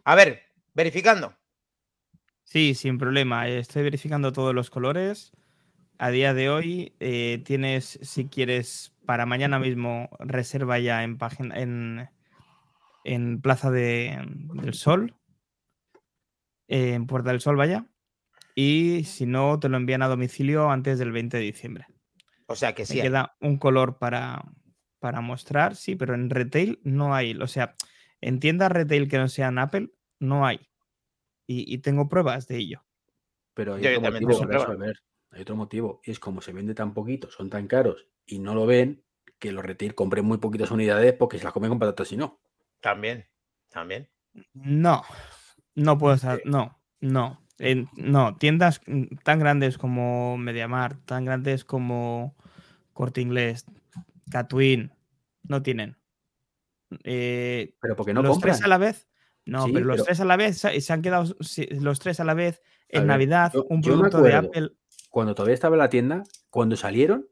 A ver, verificando. Sí, sin problema. Estoy verificando todos los colores. A día de hoy eh, tienes, si quieres, para mañana mismo, reserva ya en página en, en Plaza de- del Sol. eh, en Puerta del Sol, vaya. Y si no, te lo envían a domicilio antes del 20 de diciembre. O sea que Me sí. hay. queda un color para, para mostrar, sí, pero en retail no hay. O sea, en tiendas retail que no sean Apple, no hay. Y, y tengo pruebas de ello. Pero hay Yo- también tengo. Hay otro motivo. Y es como se vende tan poquito, son tan caros y no lo ven, que los retail compren muy poquitas unidades porque se las comen con patatas y no. También, también. No, no puedo estar. Sí. No, no. En- no, tiendas tan grandes como MediaMarkt, tan grandes como Corte Inglés, Catwin, no tienen. Eh, Pero porque no los compran. tres a la vez. No, Sí, pero los pero- tres a la vez se se han quedado los tres a la vez en ver, Navidad, yo- un producto de. Apple. Cuando todavía estaba en la tienda, cuando salieron,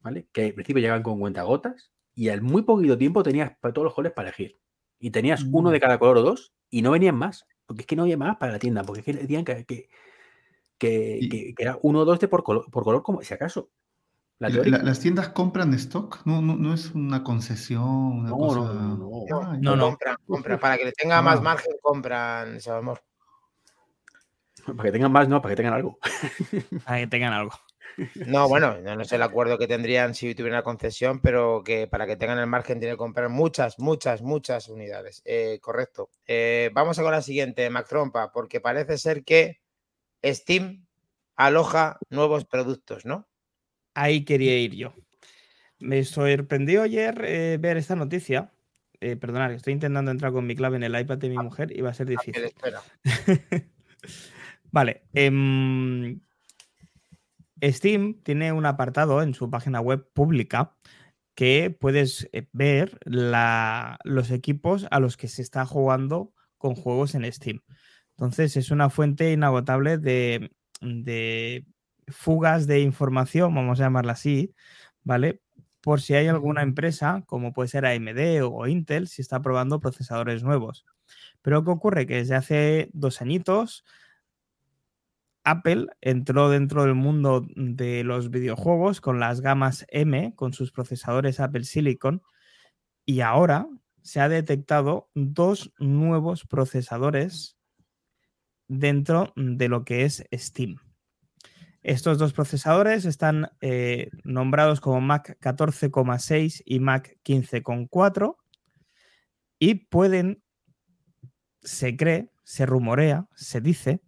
¿vale? Que al principio llegaban con cuentagotas y al muy poquito tiempo tenías para todos los colores para elegir. Y tenías uno Mm. de cada color o dos y no venían más. Porque es que no había más para la tienda. Porque es que decían que, que, que- Y- que- que era uno o dos de por color, por color, como si acaso. La ¿La- teoría. la- ¿Las tiendas compran stock? No, no, no es una concesión, una No, cosa. no, no, no, No, Ah, No, compran, compran. Para que le tenga más Ah. margen, compran, amor. Para que tengan más, no, para que tengan algo. Para que tengan algo. No, bueno, no, no sé el acuerdo que tendrían si tuvieran la concesión, pero que para que tengan el margen tienen que comprar muchas, muchas, muchas unidades. Eh, correcto. Eh, vamos a con la siguiente, Mac Trompa, porque parece ser que Steam aloja nuevos productos, ¿no? Ahí quería ir yo. Me sorprendió ayer eh, ver esta noticia. Eh, perdonad, estoy intentando entrar con mi clave en el iPad de mi mujer y va a ser Apple difícil. espera. Vale. em, Steam tiene un apartado en su página web pública que puedes eh, ver los equipos a los que se está jugando con juegos en Steam. Entonces es una fuente inagotable de, de fugas de información, vamos a llamarla así, ¿vale? Por si hay alguna empresa, como puede ser AMD o Intel, si está probando procesadores nuevos. Pero ¿qué ocurre? Que desde hace dos añitos Apple entró dentro del mundo de los videojuegos con las gamas M, con sus procesadores Apple Silicon, y ahora se ha detectado dos nuevos procesadores dentro de lo que es Steam. Estos dos procesadores están eh, nombrados como Mac 14,6 y Mac 15,4 y pueden, se cree, se rumorea, se dice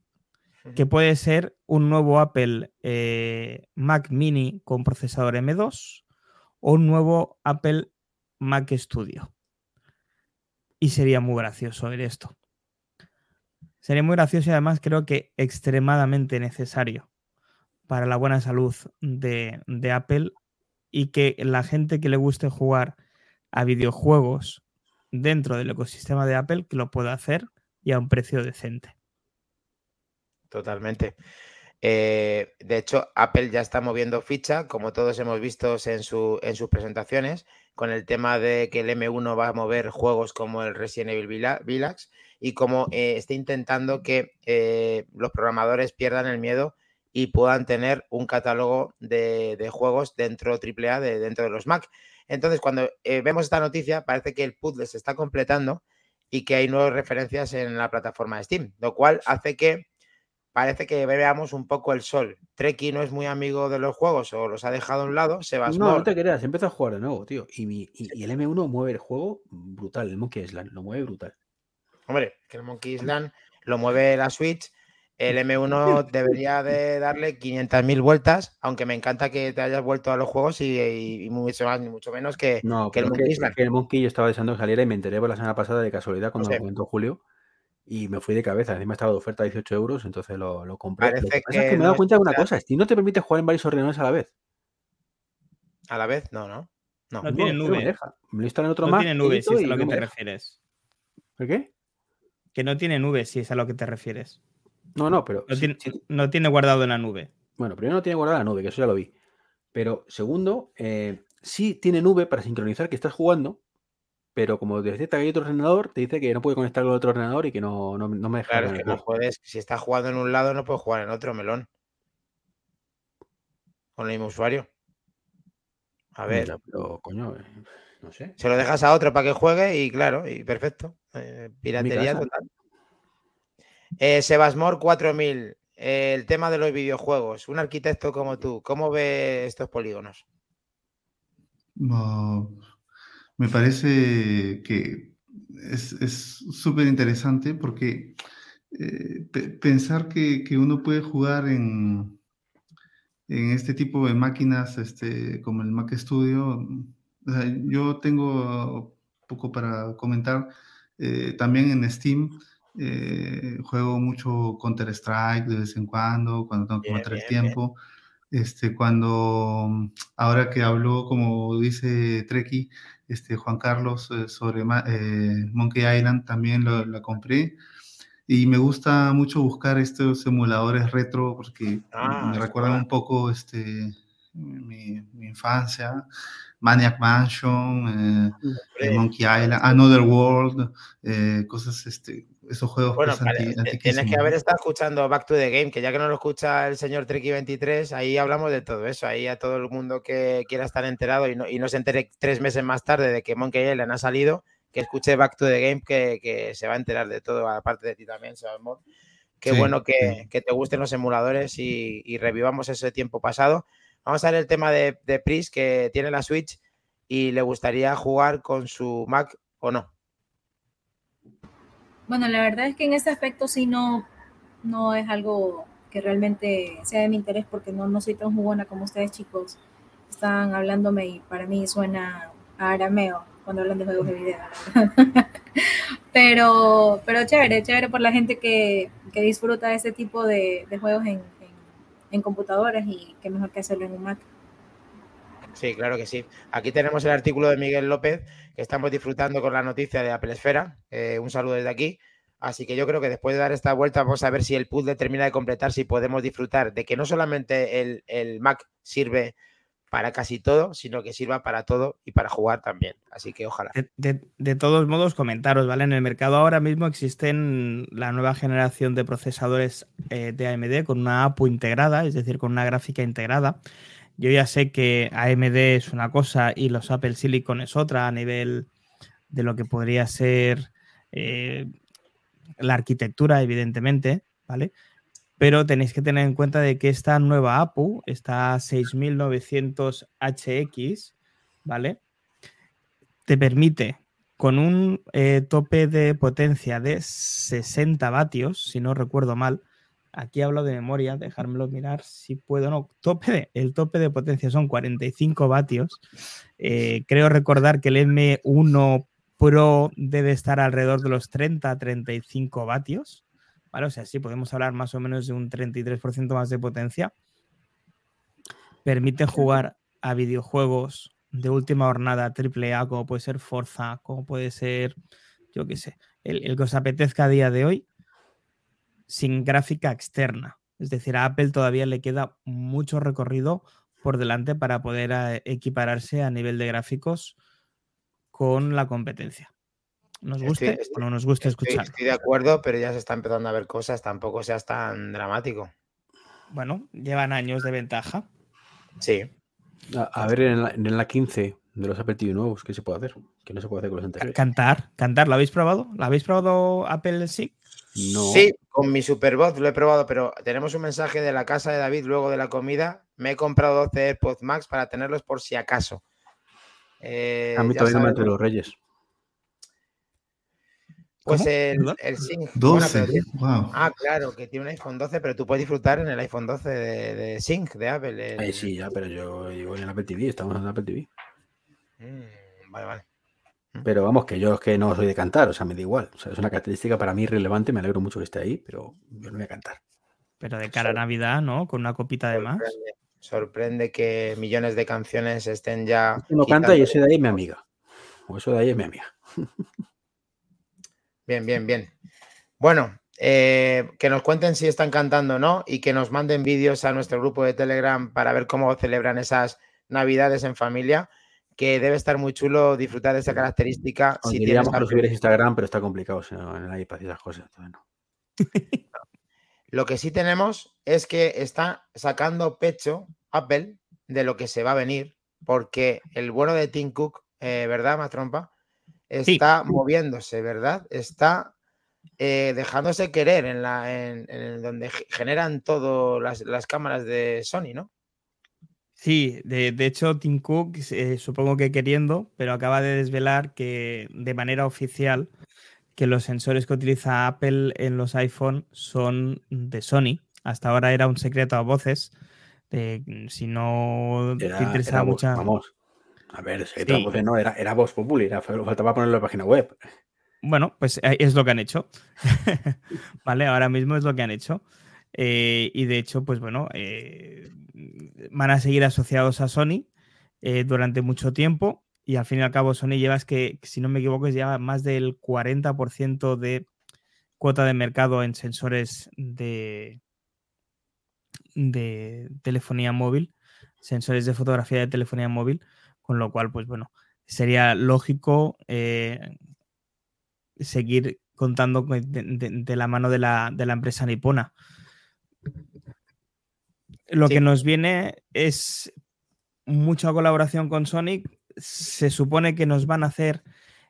que puede ser un nuevo Apple eh, Mac Mini con procesador M2 o un nuevo Apple Mac Studio. Y sería muy gracioso ver esto. Sería muy gracioso y además creo que extremadamente necesario para la buena salud de, de Apple y que la gente que le guste jugar a videojuegos dentro del ecosistema de Apple que lo pueda hacer y a un precio decente. Totalmente. Eh, de hecho, Apple ya está moviendo ficha, como todos hemos visto en, su, en sus presentaciones, con el tema de que el M1 va a mover juegos como el Resident Evil Villa- Village y como eh, está intentando que eh, los programadores pierdan el miedo y puedan tener un catálogo de, juegos dentro AAA, de, dentro de los Mac. Entonces, cuando vemos esta noticia, parece que el puzzle se está completando y que hay nuevas referencias en la plataforma de Steam, lo cual hace que parece que veamos un poco el sol. Treki no es muy amigo de los juegos o los ha dejado a un lado, No, Sebasmore. no te creas, empieza a jugar de nuevo, tío. Y, mi- y- y el M1 mueve el juego brutal, el Monkey Island lo mueve brutal. Hombre, que el Monkey Island lo mueve la Switch. El M1 debería de darle 500.000 vueltas, aunque me encanta que te hayas vuelto a los juegos y, mucho más ni mucho menos que, No, que el Monkey Island. que el Monkey yo estaba deseando que saliera y me enteré por la semana pasada de casualidad cuando sé. me comentó Julio y me fui de cabeza. Encima estaba de oferta a 18 euros, entonces lo, lo compré. Lo Parece que es me he dado no cuenta de una cosa, Steam no te permite jugar en varios ordenadores a la vez. A la vez, no, no. No. No tiene nube. me deja. Me lo instalo en otro No Mac, tiene nube, si es a lo que no te refieres. ¿El qué? Que no tiene nube, si es a lo que te refieres. No, no, pero No, sí- tiene, sí- no tiene guardado en la nube. Bueno, primero no tiene guardada la nube, que eso ya lo vi. Pero segundo, eh, sí tiene nube para sincronizar que estás jugando, pero como detecta que hay otro ordenador, te dice que no puede conectarlo al otro ordenador y que no, no, no me deja. Claro, es que no puedes, si estás jugando en un lado, no puedes jugar en otro melón. Con el mismo usuario. A ver, Ya, pero coño, eh, no sé. se lo dejas a otro para que juegue y claro, y perfecto. Eh, piratería total. Eh, Sebasmor 4000, eh, el tema de los videojuegos. Un arquitecto como tú, ¿cómo ve estos polígonos? Ah, me parece que es súper interesante porque eh, pe- pensar que, que uno puede jugar en, en este tipo de máquinas este, como el Mac Studio, o sea, yo tengo poco para comentar, eh, también en Steam eh, juego mucho Counter-Strike de vez en cuando, cuando tengo que Bien, matar el bien, bien. tiempo. Este, cuando, ahora que habló, como dice Treki, este, Juan Carlos, eh, sobre eh, Monkey Island, también lo, compré. Y me gusta mucho buscar estos emuladores retro porque Ah, me recuerdan un poco este, mi, mi infancia. Maniac Mansion, eh, Monkey Island, Another World, eh, cosas, este, esos juegos. Bueno, tienes que haber estado escuchando Back to the Game, que ya que no lo escucha el señor Treki23, ahí hablamos de todo eso. Ahí a todo el mundo que quiera estar enterado y no, y no se entere tres meses más tarde de que Monkey Island ha salido, que escuche Back to the Game, que, que se va a enterar de todo, aparte de ti también, Sebas Qué bueno que, que, te gusten los emuladores y, y revivamos ese tiempo pasado. Vamos a ver el tema de, de Pris, que tiene la Switch y le gustaría jugar con su Mac o no. Bueno, la verdad es que en ese aspecto sí no, no es algo que realmente sea de mi interés porque no, no soy tan jugona como ustedes chicos están hablándome y para mí suena arameo cuando hablan de juegos de video. pero, pero chévere, chévere por la gente que, que disfruta de ese tipo de, de juegos en, en computadoras y qué mejor que hacerlo en un Mac. Sí, claro que sí. Aquí tenemos el artículo de Miguel López, que estamos disfrutando con la noticia de Apple Esfera. Eh, un saludo desde aquí. Así que yo creo que después de dar esta vuelta vamos a ver si el puzzle termina de completar, si podemos disfrutar de que no solamente el, el Mac sirve para casi todo, sino que sirva para todo y para jugar también. Así que ojalá. De, todos modos, comentaros, ¿vale? En el mercado ahora mismo existen la nueva generación de procesadores eh, de AMD con una APU integrada, es decir, con una gráfica integrada. Yo ya sé que AMD es una cosa y los Apple Silicon es otra a nivel de lo que podría ser eh, la arquitectura, evidentemente, ¿vale? pero tenéis que tener en cuenta de que esta nueva APU, esta 6900HX, ¿vale? Te permite con un eh, tope de potencia de 60 vatios, si no recuerdo mal, aquí hablo de memoria, dejármelo mirar si puedo, no, tope el tope de potencia son 45 vatios, eh, creo recordar que el M1 Pro debe estar alrededor de los 30-35 vatios, ¿vale? O sea, sí, podemos hablar más o menos de un 33% más de potencia. Permite jugar a videojuegos de última jornada AAA, como puede ser Forza, como puede ser, yo qué sé, el, que os apetezca a día de hoy, sin gráfica externa. Es decir, a Apple todavía le queda mucho recorrido por delante para poder eh, equipararse a nivel de gráficos con la competencia nos guste o no nos guste escuchar. Estoy de acuerdo, pero ya se está empezando a ver cosas, tampoco seas tan dramático. Bueno, llevan años de ventaja. Sí. A, ver, en la, 15 de los Apple TV nuevos, ¿qué se puede hacer? ¿Qué no se puede hacer con los anteriores? Cantar, cantar, ¿lo habéis probado? ¿Lo habéis probado Apple sí? No. Sí, con mi Superbot lo he probado, pero tenemos un mensaje de la casa de David luego de la comida. Me he comprado 12 AirPods Max para tenerlos por si acaso. Eh, a mí todavía no me los Reyes. Pues el, el Sync. 12. Ah, claro, que tiene un iPhone 12, pero tú puedes disfrutar en el iPhone 12 de, de Sync de Apple. sí, ya, pero yo digo en Apple TV, estamos en Apple TV. Mm, vale, vale. Pero vamos, que yo es que no soy de cantar, o sea, me da igual. O sea, es una característica para mí relevante, me alegro mucho que esté ahí, pero yo no voy a cantar. Pero de cara a Navidad, ¿no? Con una copita de más. Sorprende que millones de canciones estén ya. no canta y ese de ahí es mi amiga. O eso de ahí es mi amiga. Bien, bien, bien. Bueno, eh, que nos cuenten si están cantando o no y que nos manden vídeos a nuestro grupo de Telegram para ver cómo celebran esas navidades en familia, que debe estar muy chulo disfrutar de esa característica. si tienes que subir Instagram, pero está complicado en el iPad y esas cosas. Lo que sí tenemos es que está sacando pecho Apple de lo que se va a venir, porque el bueno de Tim Cook, eh, ¿verdad, Matrompa? está moviéndose, ¿verdad? Está eh, dejándose querer en, la, en, donde generan todas las, cámaras de Sony, ¿no? Sí, de, hecho Tim Cook, eh, supongo que queriendo, pero acaba de desvelar que de manera oficial que los sensores que utiliza Apple en los iPhone son de Sony. Hasta ahora era un secreto a voces. si no te interesa mucha... Vamos, a ver, no, era, era Voz Populi, faltaba ponerlo en la página web. Bueno, pues eh, es lo que han hecho. vale, ahora mismo es lo que han hecho. Eh, y de hecho, pues bueno, eh, van a seguir asociados a Sony durante mucho tiempo. Y al fin y al cabo, Sony lleva, es que, si no me equivoco, ya más del 40% de cuota de mercado en sensores de, de telefonía móvil. sensores de fotografía de telefonía móvil, con lo cual, pues bueno, sería lógico eh, seguir contando de, la mano de la, de la empresa nipona. Lo que nos viene es mucha colaboración con Sonic. Se supone que nos van a hacer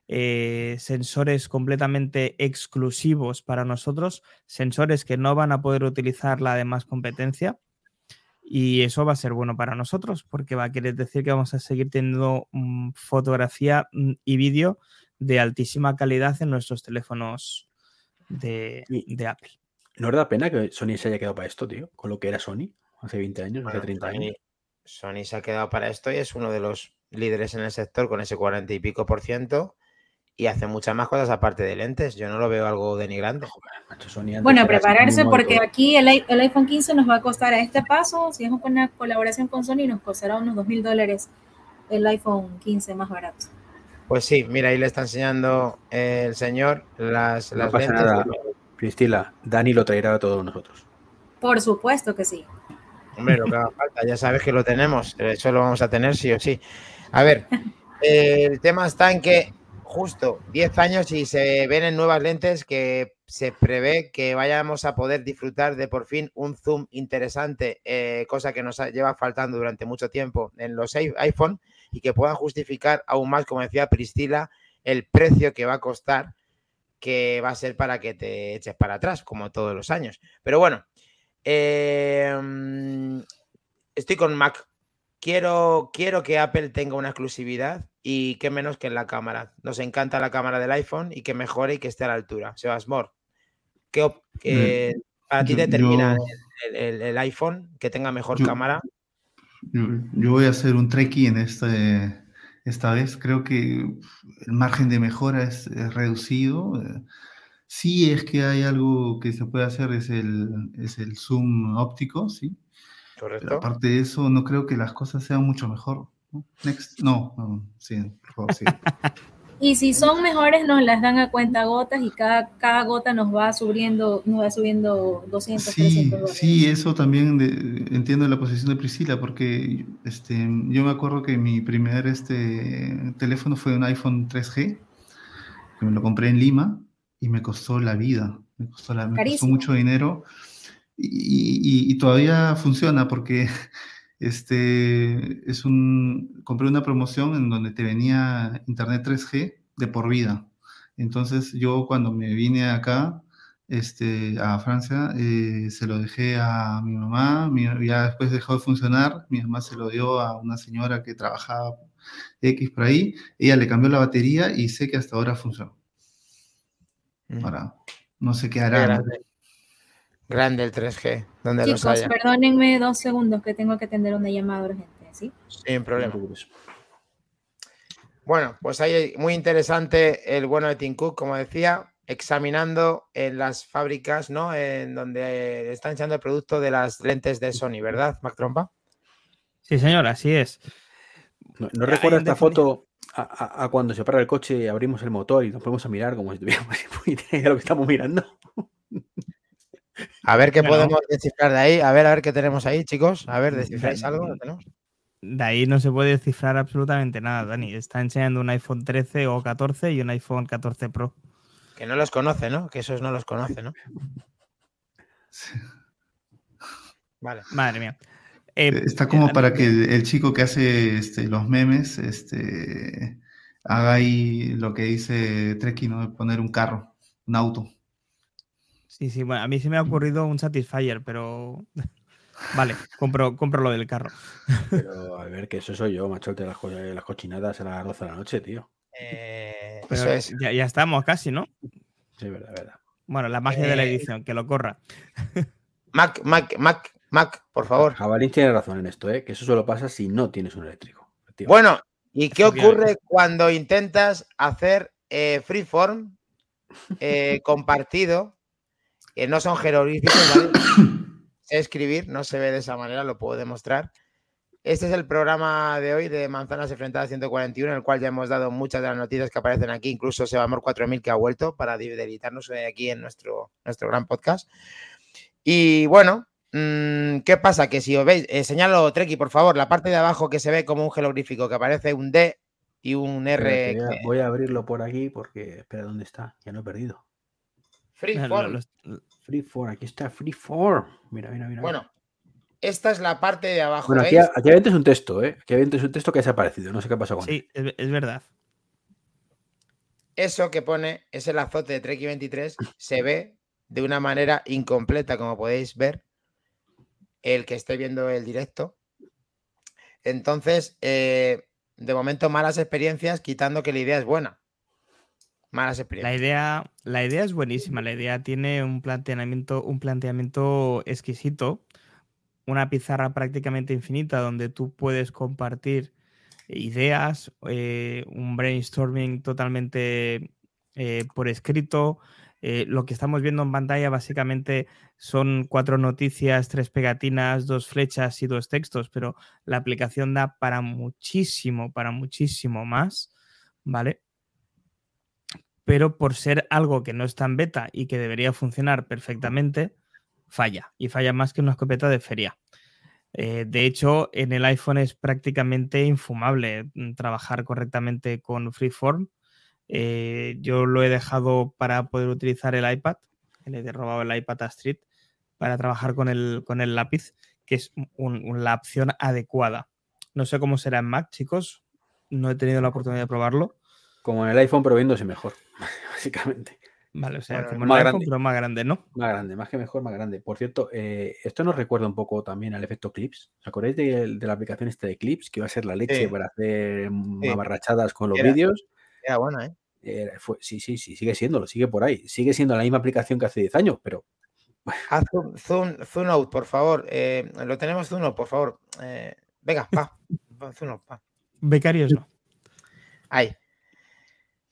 eh, sensores completamente exclusivos para nosotros, sensores que no van a poder utilizar la demás competencia. Y eso va a ser bueno para nosotros porque va a querer decir que vamos a seguir teniendo mm, fotografía mm, y vídeo de altísima calidad en nuestros teléfonos de, Apple. ¿No da pena que Sony se haya quedado para esto, tío? Con lo que era Sony hace 20 años, hace 30 años. Sony se ha quedado para esto y es uno de los líderes en el sector con ese 40 y pico por ciento y hace muchas más cosas aparte de lentes. Yo no lo veo algo denigrante. Bueno, prepararse porque aquí el, iPhone 15 nos va a costar a este paso, si es una colaboración con Sony, nos costará unos 2 mil dólares el iPhone 15 más barato. Pues sí, mira, ahí le está enseñando el señor las, no pasa Nada. Cristila, Dani lo traerá a todos nosotros. Por supuesto que sí. Hombre, lo que haga falta, ya sabes que lo tenemos, eso lo vamos a tener sí o sí. A ver, el tema está en que justo 10 años y se ven en nuevas lentes que se prevé que vayamos a poder disfrutar de por fin un zoom interesante, eh, cosa que nos lleva faltando durante mucho tiempo en los iPhone y que puedan justificar aún más, como decía Priscila, el precio que va a costar, que va a ser para que te eches para atrás, como todos los años. Pero bueno, em, estoy con Mac. Quiero, quiero que Apple tenga una exclusividad y qué menos que en la cámara. Nos encanta la cámara del iPhone y que mejore y que esté a la altura. Sebas More, ¿qué, mm, para ti determina el, iPhone que tenga mejor cámara? Yo, voy a hacer un trekkie en este, esta vez. Creo que el margen de mejora es, reducido. Sí es que hay algo que se puede hacer, es el, es el zoom óptico, sí. Correcto. aparte de eso, no creo que las cosas sean mucho mejor. No, no, sí, por favor, sí. Y si son mejores, nos las dan a cuenta gotas y cada, cada gota nos va subiendo, nos va subiendo 200, sí, 300 dólares. Sí, eso también entiendo la posición de Priscila, porque este, yo me acuerdo que mi primer este, teléfono fue un iPhone 3G, que me lo compré en Lima y me costó la vida, me costó, la, me costó mucho dinero y, y, y todavía funciona porque este, es un, compré una promoción en donde te venía Internet 3G de por vida. Entonces yo cuando me vine acá, este, a Francia, eh, se lo dejé a mi mamá, ya después dejó de funcionar, mi mamá se lo dio a una señora que trabajaba X por ahí, ella le cambió la batería y sé que hasta ahora funciona. Ahora, no sé qué hará. Grande el 3G. Donde Chicos, perdónenme dos segundos que tengo que atender una llamada urgente, ¿sí? Sin problema. Bueno, pues ahí muy interesante el bueno de Tim Cook, como decía, examinando en las fábricas, ¿no? En donde están echando el producto de las lentes de Sony, ¿verdad, Mac Trompa? Sí, señor, así es. ¿No, recuerda esta foto a, cuando se para el coche, abrimos el motor y nos ponemos a mirar como si tuviéramos idea de lo que estamos mirando? A ver qué podemos descifrar de ahí. A ver, a ver qué tenemos ahí, chicos. A ver, ¿descifráis algo? De ahí no se puede descifrar absolutamente nada, Dani. Está enseñando un iPhone 13 o 14 y un iPhone 14 Pro. Que no los conoce, ¿no? Que esos no los conoce, ¿no? Vale. Madre mía. Eh, eh, Está como eh, para que el, chico que hace este, los memes este, haga ahí lo que dice Treki, ¿no? Poner un carro, un auto. Sí, sí, bueno, a mí se me ha ocurrido un Satisfyer, pero vale, compro, compro lo del carro. Pero a ver, que eso soy yo, macho, de las, las cochinadas a las 12 de la noche, tío. Eh, eso es. Ya, estamos casi, ¿no? Sí, verdad, verdad. Bueno, la magia de la edición, que lo corra. Mac, Mac, Mac, Mac, por favor. Jabalín tiene razón en esto, ¿eh? que eso solo pasa si no tienes un eléctrico. Bueno, ¿y qué ocurre cuando intentas hacer eh, freeform compartido que no son jeroglíficos, ¿vale? sé escribir, no se ve de esa manera, lo puedo demostrar. Este es el programa de hoy de Manzanas Enfrentadas 141, en el cual ya hemos dado muchas de las noticias que aparecen aquí, incluso Sebamor 4000 que ha vuelto para debilitarnos aquí en nuestro, nuestro gran podcast. Y bueno, ¿qué pasa? Que si os veis, eh, señalo, Treki, por favor, la parte de abajo que se ve como un jeroglífico, que aparece un D y un R. Voy, a, que- voy a abrirlo por aquí porque, espera, ¿dónde está? Ya no he perdido. Freeform. Freeform, aquí está Freeform. Mira, mira, mira. Bueno, esta es la parte de abajo. Bueno, aquí, aquí adentro es un texto, ¿eh? Aquí adentro es un texto que ha desaparecido. No sé qué ha pasado con él. Sí, es, es verdad. Eso que pone es el azote de Treki 23. Se ve de una manera incompleta, como podéis ver, el que esté viendo el directo. Entonces, eh, de momento, malas experiencias, quitando que la idea es buena. Malas La experiencias. idea, la idea es buenísima. La idea tiene un planteamiento, un planteamiento exquisito. Una pizarra prácticamente infinita donde tú puedes compartir ideas, eh, un brainstorming totalmente eh, por escrito. Eh, lo que estamos viendo en pantalla básicamente son cuatro noticias, tres pegatinas, dos flechas y dos textos, pero la aplicación da para muchísimo, para muchísimo más, ¿vale? Pero por ser algo que no está en beta y que debería funcionar perfectamente, falla. Y falla más que una escopeta de feria. Eh, de hecho, en el iPhone es prácticamente infumable mm, trabajar correctamente con Freeform. Eh, yo lo he dejado para poder utilizar el iPad. Le he robado el iPad a Street para trabajar con el, con el lápiz, que es un- un- la opción adecuada. No sé cómo será en Mac, chicos. No he tenido la oportunidad de probarlo. Como en el iPhone, pero viéndose mejor, básicamente. Vale, o sea, Bueno, como en el iPhone, grande. pero más grande, ¿no? Más grande, más que mejor, más grande. Por cierto, eh, esto nos recuerda un poco también al efecto Clips. ¿Os acordáis de, de la aplicación esta de Clips? Que iba a ser la leche Sí. para hacer Sí. mamarrachadas con los vídeos. Era buena, ¿eh? Eh, fue- sí, sí, sí, sigue siendo, lo sigue por ahí. Sigue siendo la misma aplicación que hace 10 años, pero Haz zoom, zoom, zoom out, por favor. Eh, lo tenemos zoom out, por favor. Eh, venga, va. va, zoom out, va. Becarios no. Ahí.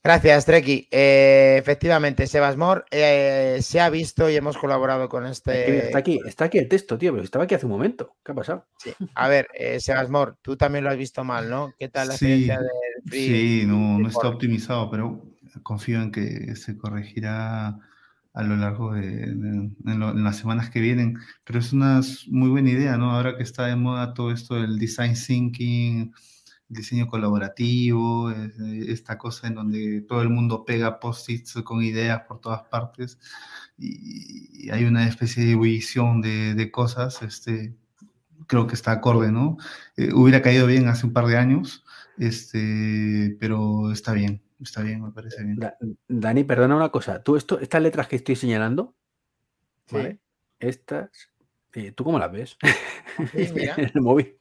Gracias, Treki. Eh, efectivamente, Sebas Mor eh, se ha visto y hemos colaborado con este. está aquí, está aquí el texto, tío, pero estaba aquí hace un momento. ¿Qué ha pasado? Sí. A ver, eh, Sebas Mor, tú también lo has visto mal, ¿no? ¿Qué tal la Sí, experiencia del Free? Sí, no, no está optimizado, pero confío en que se corregirá a lo largo de, de- en, lo- en las semanas que vienen. Pero es una muy buena idea, ¿no? Ahora que está de moda todo esto del design thinking, diseño colaborativo, eh, esta cosa en donde todo el mundo pega post-its con ideas por todas partes y, y hay una especie de ebullición de, de cosas, este, creo que está acorde, ¿no? Eh, hubiera caído bien hace un par de años, este, pero está bien, está bien, me parece bien. Da- Dani, perdona una cosa. Tú, esto, estas letras que estoy señalando, Sí. ¿vale? Estas, eh, ¿tú cómo las ves? Sí, mira. en el móvil.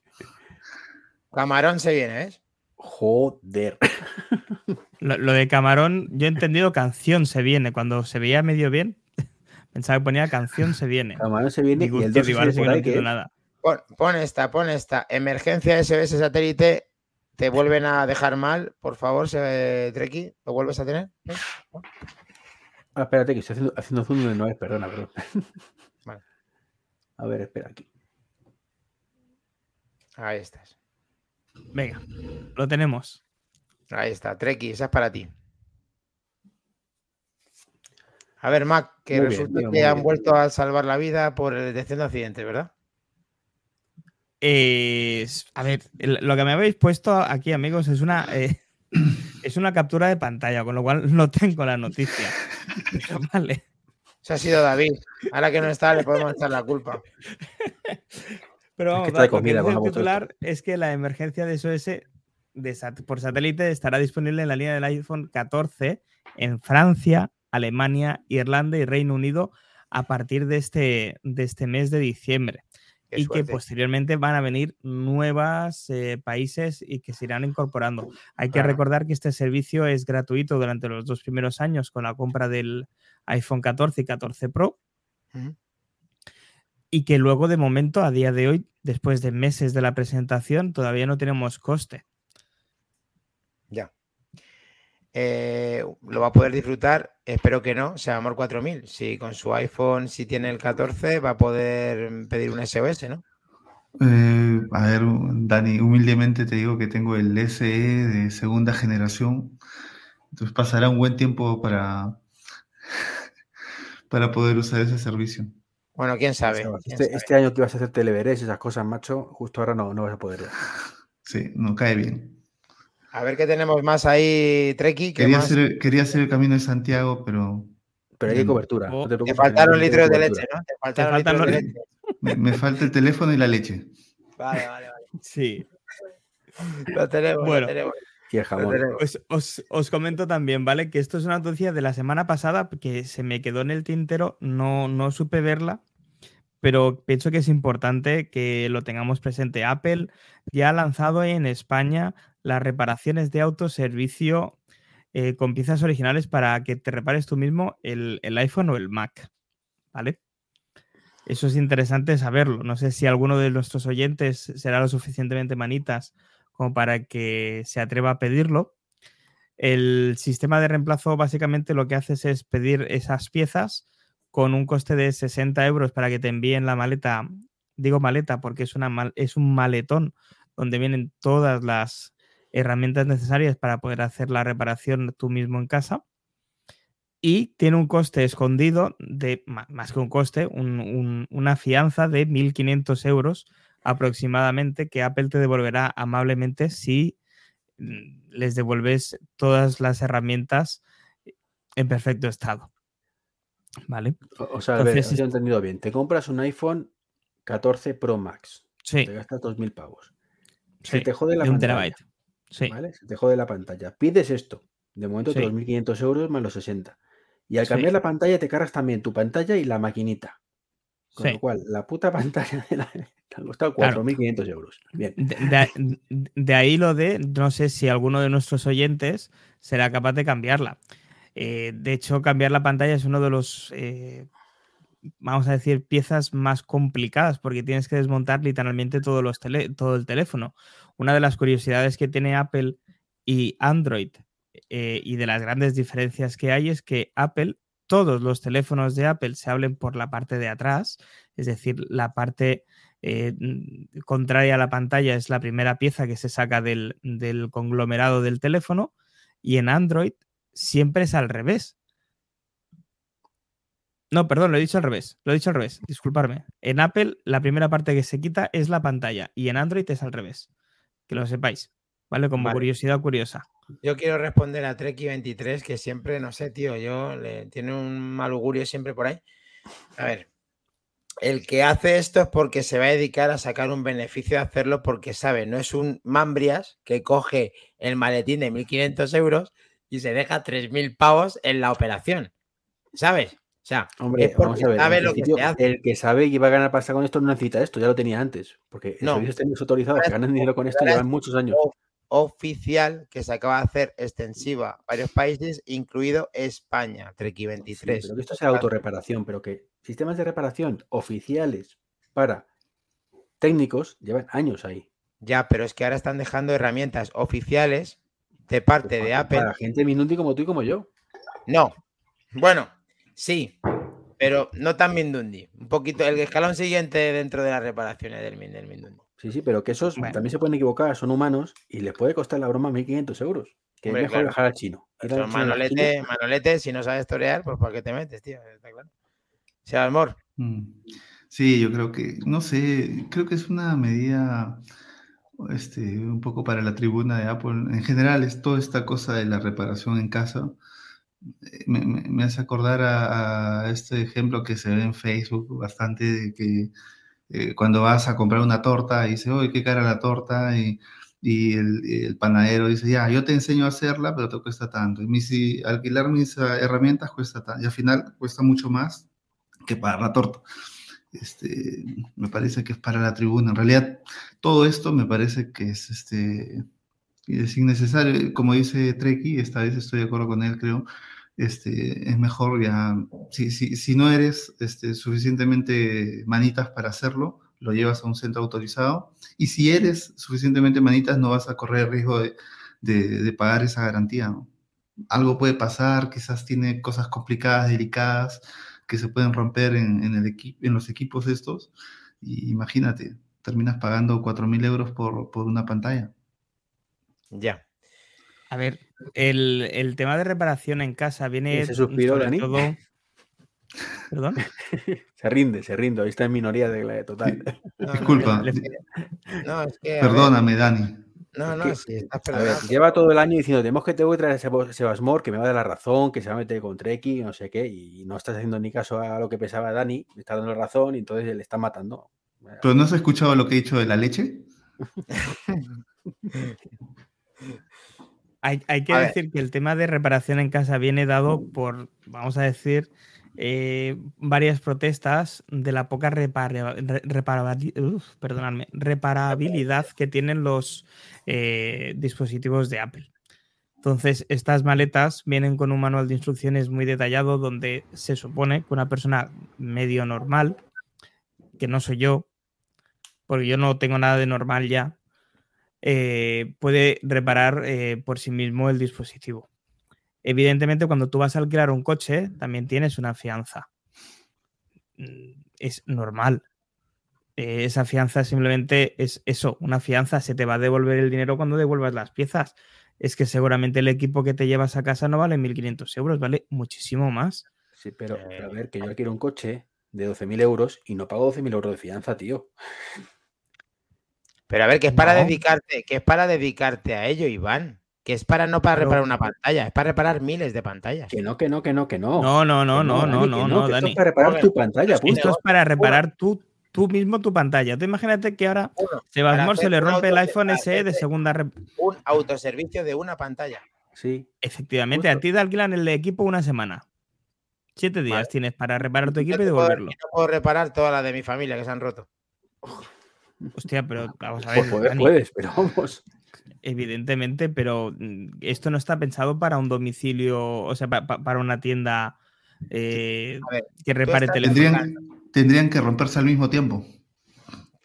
Camarón se viene, ¿ves? Joder. Lo, lo de camarón, yo he entendido canción se viene. Cuando se veía medio bien, pensaba que ponía canción se viene. Camarón se viene y el hostia, 2 digo, ahora sí que por no ahí, ¿qué entiendo es? nada. Pon, pon esta, pon esta. Emergencia SOS satélite. Te vuelven a dejar mal, por favor, se, Treki. ¿Lo vuelves a tener? ¿Sí? Ah, espérate, que estoy haciendo, haciendo zoom donde no es, perdona, perdón. Vale. A ver, espera aquí. Ahí estás. Venga, lo tenemos. Ahí está, Treki, esa es para ti. A ver, Mac, que Muy resulta que han bien. vuelto a salvar la vida por el detección de accidentes, ¿verdad? Eh, a ver, lo que me habéis puesto aquí, amigos, es una, eh, es una captura de pantalla, con lo cual no tengo la noticia. Pero vale. Eso ha sido David. Ahora que no está, le podemos echar la culpa. Pero Es vamos, que comida con el titular es que la emergencia de SOS de sat- por satélite estará disponible en la línea del iPhone 14 en Francia, Alemania, Irlanda y Reino Unido a partir de este, de este mes de diciembre. Qué y suerte. que posteriormente van a venir nuevos países y que se irán incorporando. Hay que Claro. recordar que este servicio es gratuito durante los dos primeros años con la compra del iPhone 14 y 14 Pro. Y que luego de momento, a día de hoy, después de meses de la presentación, todavía no tenemos coste. Ya. Eh, lo va a poder disfrutar, espero que no, sea Amor 4000. Si con su iPhone, si tiene el 14, va a poder pedir un SOS, ¿no? Eh, a ver, Dani, humildemente te digo que tengo el SE de segunda generación, entonces pasará un buen tiempo para, para poder usar ese servicio. Bueno, quién sabe. Sebas, quién Este, sabe. este año que ibas a hacer televeres, esas cosas, macho, justo ahora no, no vas a poder. ya. Sí, no cae bien. A ver qué tenemos más ahí, Treki. ¿qué Quería quería hacer el camino de Santiago, pero Pero hay cobertura. Oh, no te Te faltaron litros de leche, ¿no? Te faltaron, faltan litros de los- leche. me, me falta el teléfono y la leche. Vale, vale, vale. Sí. Lo tenemos, Bueno. lo tenemos. Y os, os comento también, ¿vale? Que esto es una noticia de la semana pasada que se me quedó en el tintero, no, no supe verla, pero pienso que es importante que lo tengamos presente. Apple ya ha lanzado en España las reparaciones de autoservicio eh, con piezas originales para que te repares tú mismo el, iPhone o el Mac, ¿vale? Eso es interesante saberlo. No sé si alguno de nuestros oyentes será lo suficientemente manitas como para que se atreva a pedirlo. El sistema de reemplazo básicamente lo que haces es pedir esas piezas con un coste de 60 euros para que te envíen la maleta. Digo maleta porque es, una es un maletón donde vienen todas las herramientas necesarias para poder hacer la reparación tú mismo en casa. Y tiene un coste escondido de, más que un coste, un- un- una fianza de 1.500 euros aproximadamente que Apple te devolverá amablemente si mm, les devuelves todas las herramientas en perfecto estado. ¿Vale? O, sea, a ver, Entonces, a ver si he entendido bien. Te compras un iPhone 14 Pro Max. Sí, Te gastas 2.000 pavos. sí, Se te jode la pantalla. terabyte. Sí, ¿vale? Se te jode la pantalla. Pides esto. De momento, Sí. 2.500 euros más los 60. Y al cambiar la pantalla, te cargas también tu pantalla y la maquinita. Con lo cual, la puta pantalla de la... te ha costado Claro. 4.500 euros. Bien. De, de- de ahí lo de, no sé si alguno de nuestros oyentes será capaz de cambiarla. Eh, de hecho, cambiar la pantalla es uno de los, eh, vamos a decir, piezas más complicadas porque tienes que desmontar literalmente todo el teléfono. Una de las curiosidades que tiene Apple y Android eh, y de las grandes diferencias que hay es que Apple, todos los teléfonos de Apple se hablen por la parte de atrás, es decir, la parte contraria a la pantalla es la primera pieza que se saca del conglomerado del teléfono y en Android siempre es al revés. No, perdón, lo he dicho al revés. Lo he dicho al revés. Disculparme. En Apple la primera parte que se quita es la pantalla y en Android es al revés. Que lo sepáis. ¿Vale? Como Vale. curiosidad curiosa. Yo quiero responder a Treki23, que siempre, no sé, tío, yo le tiene un mal augurio siempre por ahí. A ver, el que hace esto es porque se va a dedicar a sacar un beneficio de hacerlo porque sabe, no es un mambrias que coge el maletín de 1.500 euros y se deja 3.000 pavos en la operación. ¿Sabes? O sea, Hombre, es porque vamos a ver. sabe lo que se hace. El que sabe que iba a ganar pasta con esto no necesita esto, ya lo tenía antes. Porque No. servicios técnicos autorizados que ganan dinero con esto llevan muchos años. oficial que se acaba de hacer extensiva a varios países, incluido España, Treki Sí, 23. pero que esto sea autorreparación, pero que sistemas de reparación oficiales para técnicos llevan años ahí. Ya, pero es que ahora están dejando herramientas oficiales de parte de Para- Apple. Para gente minundi como tú y como yo. No. Bueno, sí, pero no tan Mindundi. Un poquito, el escalón siguiente dentro de las reparaciones del, Min- del Mindundi. Sí, sí, pero que esos Bueno. también se pueden equivocar, son humanos y les puede costar la broma 1.500 euros. Que Hombre, es mejor claro. dejar al chino. Esquina. manolete, manolete, si no sabes torear, pues ¿para qué te metes, tío? Está claro. O sea, amor, Mm. Sí, yo creo que, no sé, creo que es una medida este, un poco para la tribuna de Apple. En general, es toda esta cosa de la reparación en casa. eh, Me, me- me hace acordar a, a este ejemplo que se ve en Facebook bastante, de que eh, cuando vas a comprar una torta y dice, oye, qué cara la torta, y, y el, el panadero dice, ya, yo te enseño a hacerla, pero te cuesta tanto. Y me dice, alquilar mis ah, herramientas cuesta tanto, y al final cuesta mucho más que pagar la torta. Este, me parece que es para la tribuna. En realidad, todo esto me parece que es, este, es innecesario. Como dice Treki, esta vez estoy de acuerdo con él, creo. Este, es mejor ya, si, si, si no eres este, suficientemente manitas para hacerlo, lo llevas a un centro autorizado. Y si eres suficientemente manitas, no vas a correr riesgo de, de, pagar esa garantía. Algo puede pasar, quizás tiene cosas complicadas, delicadas, que se pueden romper en, en, el equi en los equipos estos. Y imagínate, terminas pagando 4.000 euros por, por una pantalla. ya. A ver, el, el tema de reparación en casa viene Ese suspiro, sobre Dani. todo. ¿Perdón? Se rinde, se rinde. Hoy está en minoría de la total. No, Disculpa. es que- no, es que, a ver, Perdóname, Dani. No, no, que- sí, estás A ver, perdonado. lleva todo el año diciendo, tenemos que tengo que traer a Sebasmor, que me va a dar la razón, que se va a meter con Treki, no sé qué, y no estás haciendo ni caso a lo que pensaba Dani, me está dando la razón y entonces le está matando. ¿Pero no has escuchado lo que he dicho de la leche? Hay, hay que A ver. decir que el tema de reparación en casa viene dado por, vamos a decir, eh, varias protestas de la poca reparabilidad que tienen los eh, dispositivos de Apple. Entonces, estas maletas vienen con un manual de instrucciones muy detallado donde se supone que una persona medio normal, que no soy yo, porque yo no tengo nada de normal ya, eh, puede reparar por sí mismo el dispositivo. Evidentemente, cuando tú vas a alquilar un coche, también tienes una fianza. Es normal. Eh, esa fianza simplemente es eso, una fianza. Se te va a devolver el dinero cuando devuelvas las piezas. Es que seguramente el equipo que te llevas a casa no vale 1.500 euros, vale muchísimo más. Sí, pero, pero a Eh, ver, que yo quiero un coche de 12.000 euros y no pago 12.000 euros de fianza, tío. Pero a ver, que es para No. dedicarte, que es para dedicarte a ello, Iván. Que es para no para Pero- reparar una pantalla, es para reparar miles de pantallas. Que no, que no, que no, que no. No, no, no, no, no, Dani, no, no, que esto Dani. es para reparar tu pantalla, esto es punto. Esto es para reparar tú, tú mismo tu pantalla. Tú imagínate que ahora hacer se le rompe el iPhone SE de segunda un autoservicio de una pantalla. Sí. Efectivamente, a ti te alquilan el equipo una semana. Siete días Vale. tienes para reparar tu equipo y devolverlo. yo puedo reparar todas las de mi familia que se han roto. Hostia, pero vamos a Por ver, Dani, puedes, pero vamos. Evidentemente, pero mm, esto no está pensado para un domicilio, o sea, pa- pa- para una tienda eh, ver, que repare estás- teléfonos. Tendrían, tendrían que romperse al mismo tiempo.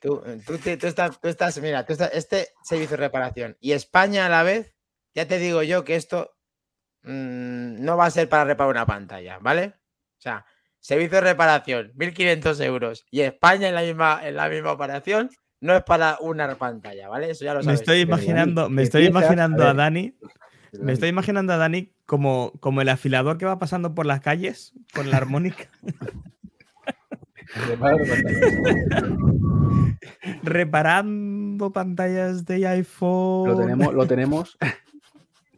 Tú, tú, te- tú estás, tú estás, mira, tú estás, este servicio de reparación y España a la vez, ya te digo yo que esto mm, no va a ser para reparar una pantalla, ¿vale? O sea, servicio de reparación, 1.500 euros y España en la misma, en la misma operación no es para una pantalla, ¿vale? Eso ya lo Me sabes. estoy pero Dani, imaginando, me estoy imaginando a Dani, me estoy imaginando a Dani como, como el afilador que va pasando por las calles con la armónica, reparando pantallas de iPhone. Lo tenemos, lo tenemos.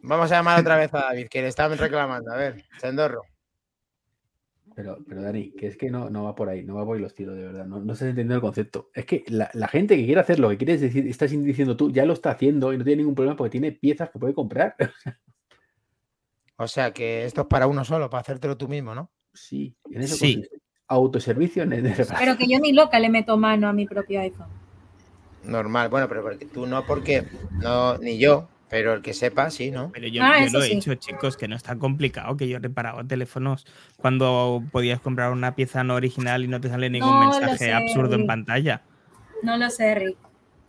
Vamos a llamar otra vez a David, que le estaban reclamando. A ver, Sendorro. Pero, pero Dani, que es que no, no va por ahí, no va por ahí los tiros, de verdad. No, no estás entendiendo el concepto. Es que la, la gente que quiere hacer lo que quieres decir, estás diciendo tú, ya lo está haciendo y no tiene ningún problema porque tiene piezas que puede comprar. O sea que esto es para uno solo, para hacértelo tú mismo, ¿no? sí, en eso Sí. consiste. Autoservicio en el. Pero que yo ni loca le meto mano a mi propio iPhone. Normal, bueno, pero porque tú no, porque no, ni yo, pero el que sepa, sí, ¿no? Pero yo, Ah, yo lo he sí. dicho, chicos, que no es tan complicado, que yo he reparado teléfonos cuando podías comprar una pieza no original y no te sale ningún No mensaje sé, absurdo en pantalla. No lo sé, Rick.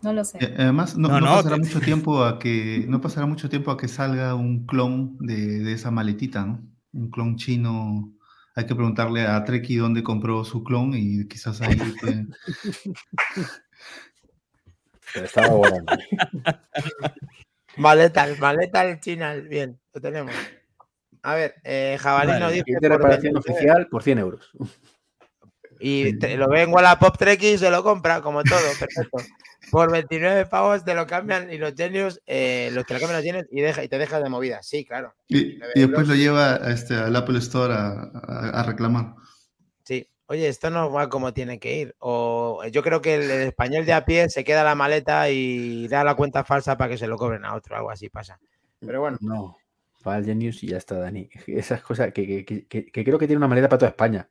No lo sé. Eh, Además, no, No, no no, pasará te- mucho tiempo a que no pasará mucho tiempo a que salga un clon de, de esa maletita, ¿no? Un clon chino. Hay que preguntarle a Treki dónde compró su clon y quizás ahí Pero estaba volando. Maleta, maleta al chinal, bien, lo tenemos. A ver, eh, Jabalí Vale, nos dice. De reparación 29, oficial por 100 euros. Y te- lo ve en Wallapop Trek y se lo compra, como todo, perfecto. Por 29 pavos te lo cambian y los genios, eh, los te lo cambian los genios y, deja, y te dejas de movida. Sí, claro. y, y después lo lleva a este, al Apple Store a, a- a reclamar. Sí. Oye, esto no va como tiene que ir. O yo creo que el, el español de a pie se queda la maleta y da la cuenta falsa para que se lo cobren a otro, algo así pasa. Pero bueno. No, va al Genius y ya está, Dani. Esas cosas que, que- que- que- creo que tiene una manera para toda España.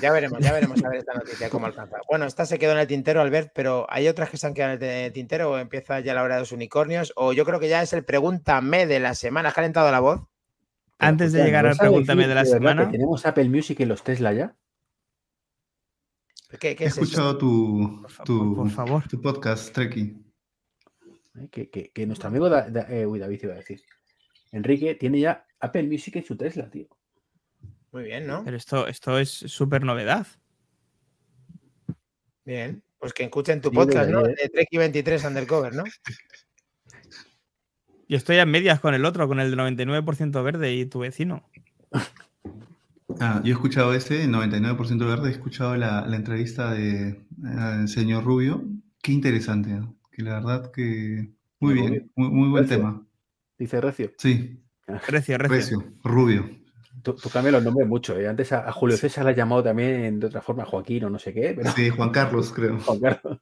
Ya veremos, ya veremos a ver esta noticia cómo alcanza. Bueno, esta se quedó en el tintero, Albert, pero ¿hay otras que se han quedado en el tintero o empieza ya la hora de los unicornios? O yo creo que ya es el pregúntame de la semana. ¿Has calentado la voz? Antes de llegar ¿no al vas a Pregúntame decir de la semana? que tenemos Apple Music en los Tesla ya. ¿Qué, qué He es eso? escuchado tu, Por fa- tu, por favor. tu podcast, Treki. Que, que- que nuestro amigo Da- Da- eh, uy, David iba a decir. Enrique tiene ya Apple Music en su Tesla, tío. Muy bien, ¿no? Pero esto, esto es súper novedad. Bien. Pues que escuchen tu Sí, podcast, ¿no? debería, De Trek 23 Undercover, ¿no? Yo estoy a medias con el otro, con el de 99% verde y tu vecino. Ah, yo he escuchado ese, el 99% de verdad, he escuchado la, la entrevista de eh, señor Rubio. Qué interesante, ¿no? que la verdad que muy bien, muy, muy buen Recio. tema. Dice Recio. Sí, Recio, recio. Recio, Rubio. Tú, tú cambias los nombres mucho. ¿eh? Antes a, a Julio César le has llamado también de otra forma, Joaquín o no sé qué, pero Sí, Juan Carlos, creo. Juan Carlos.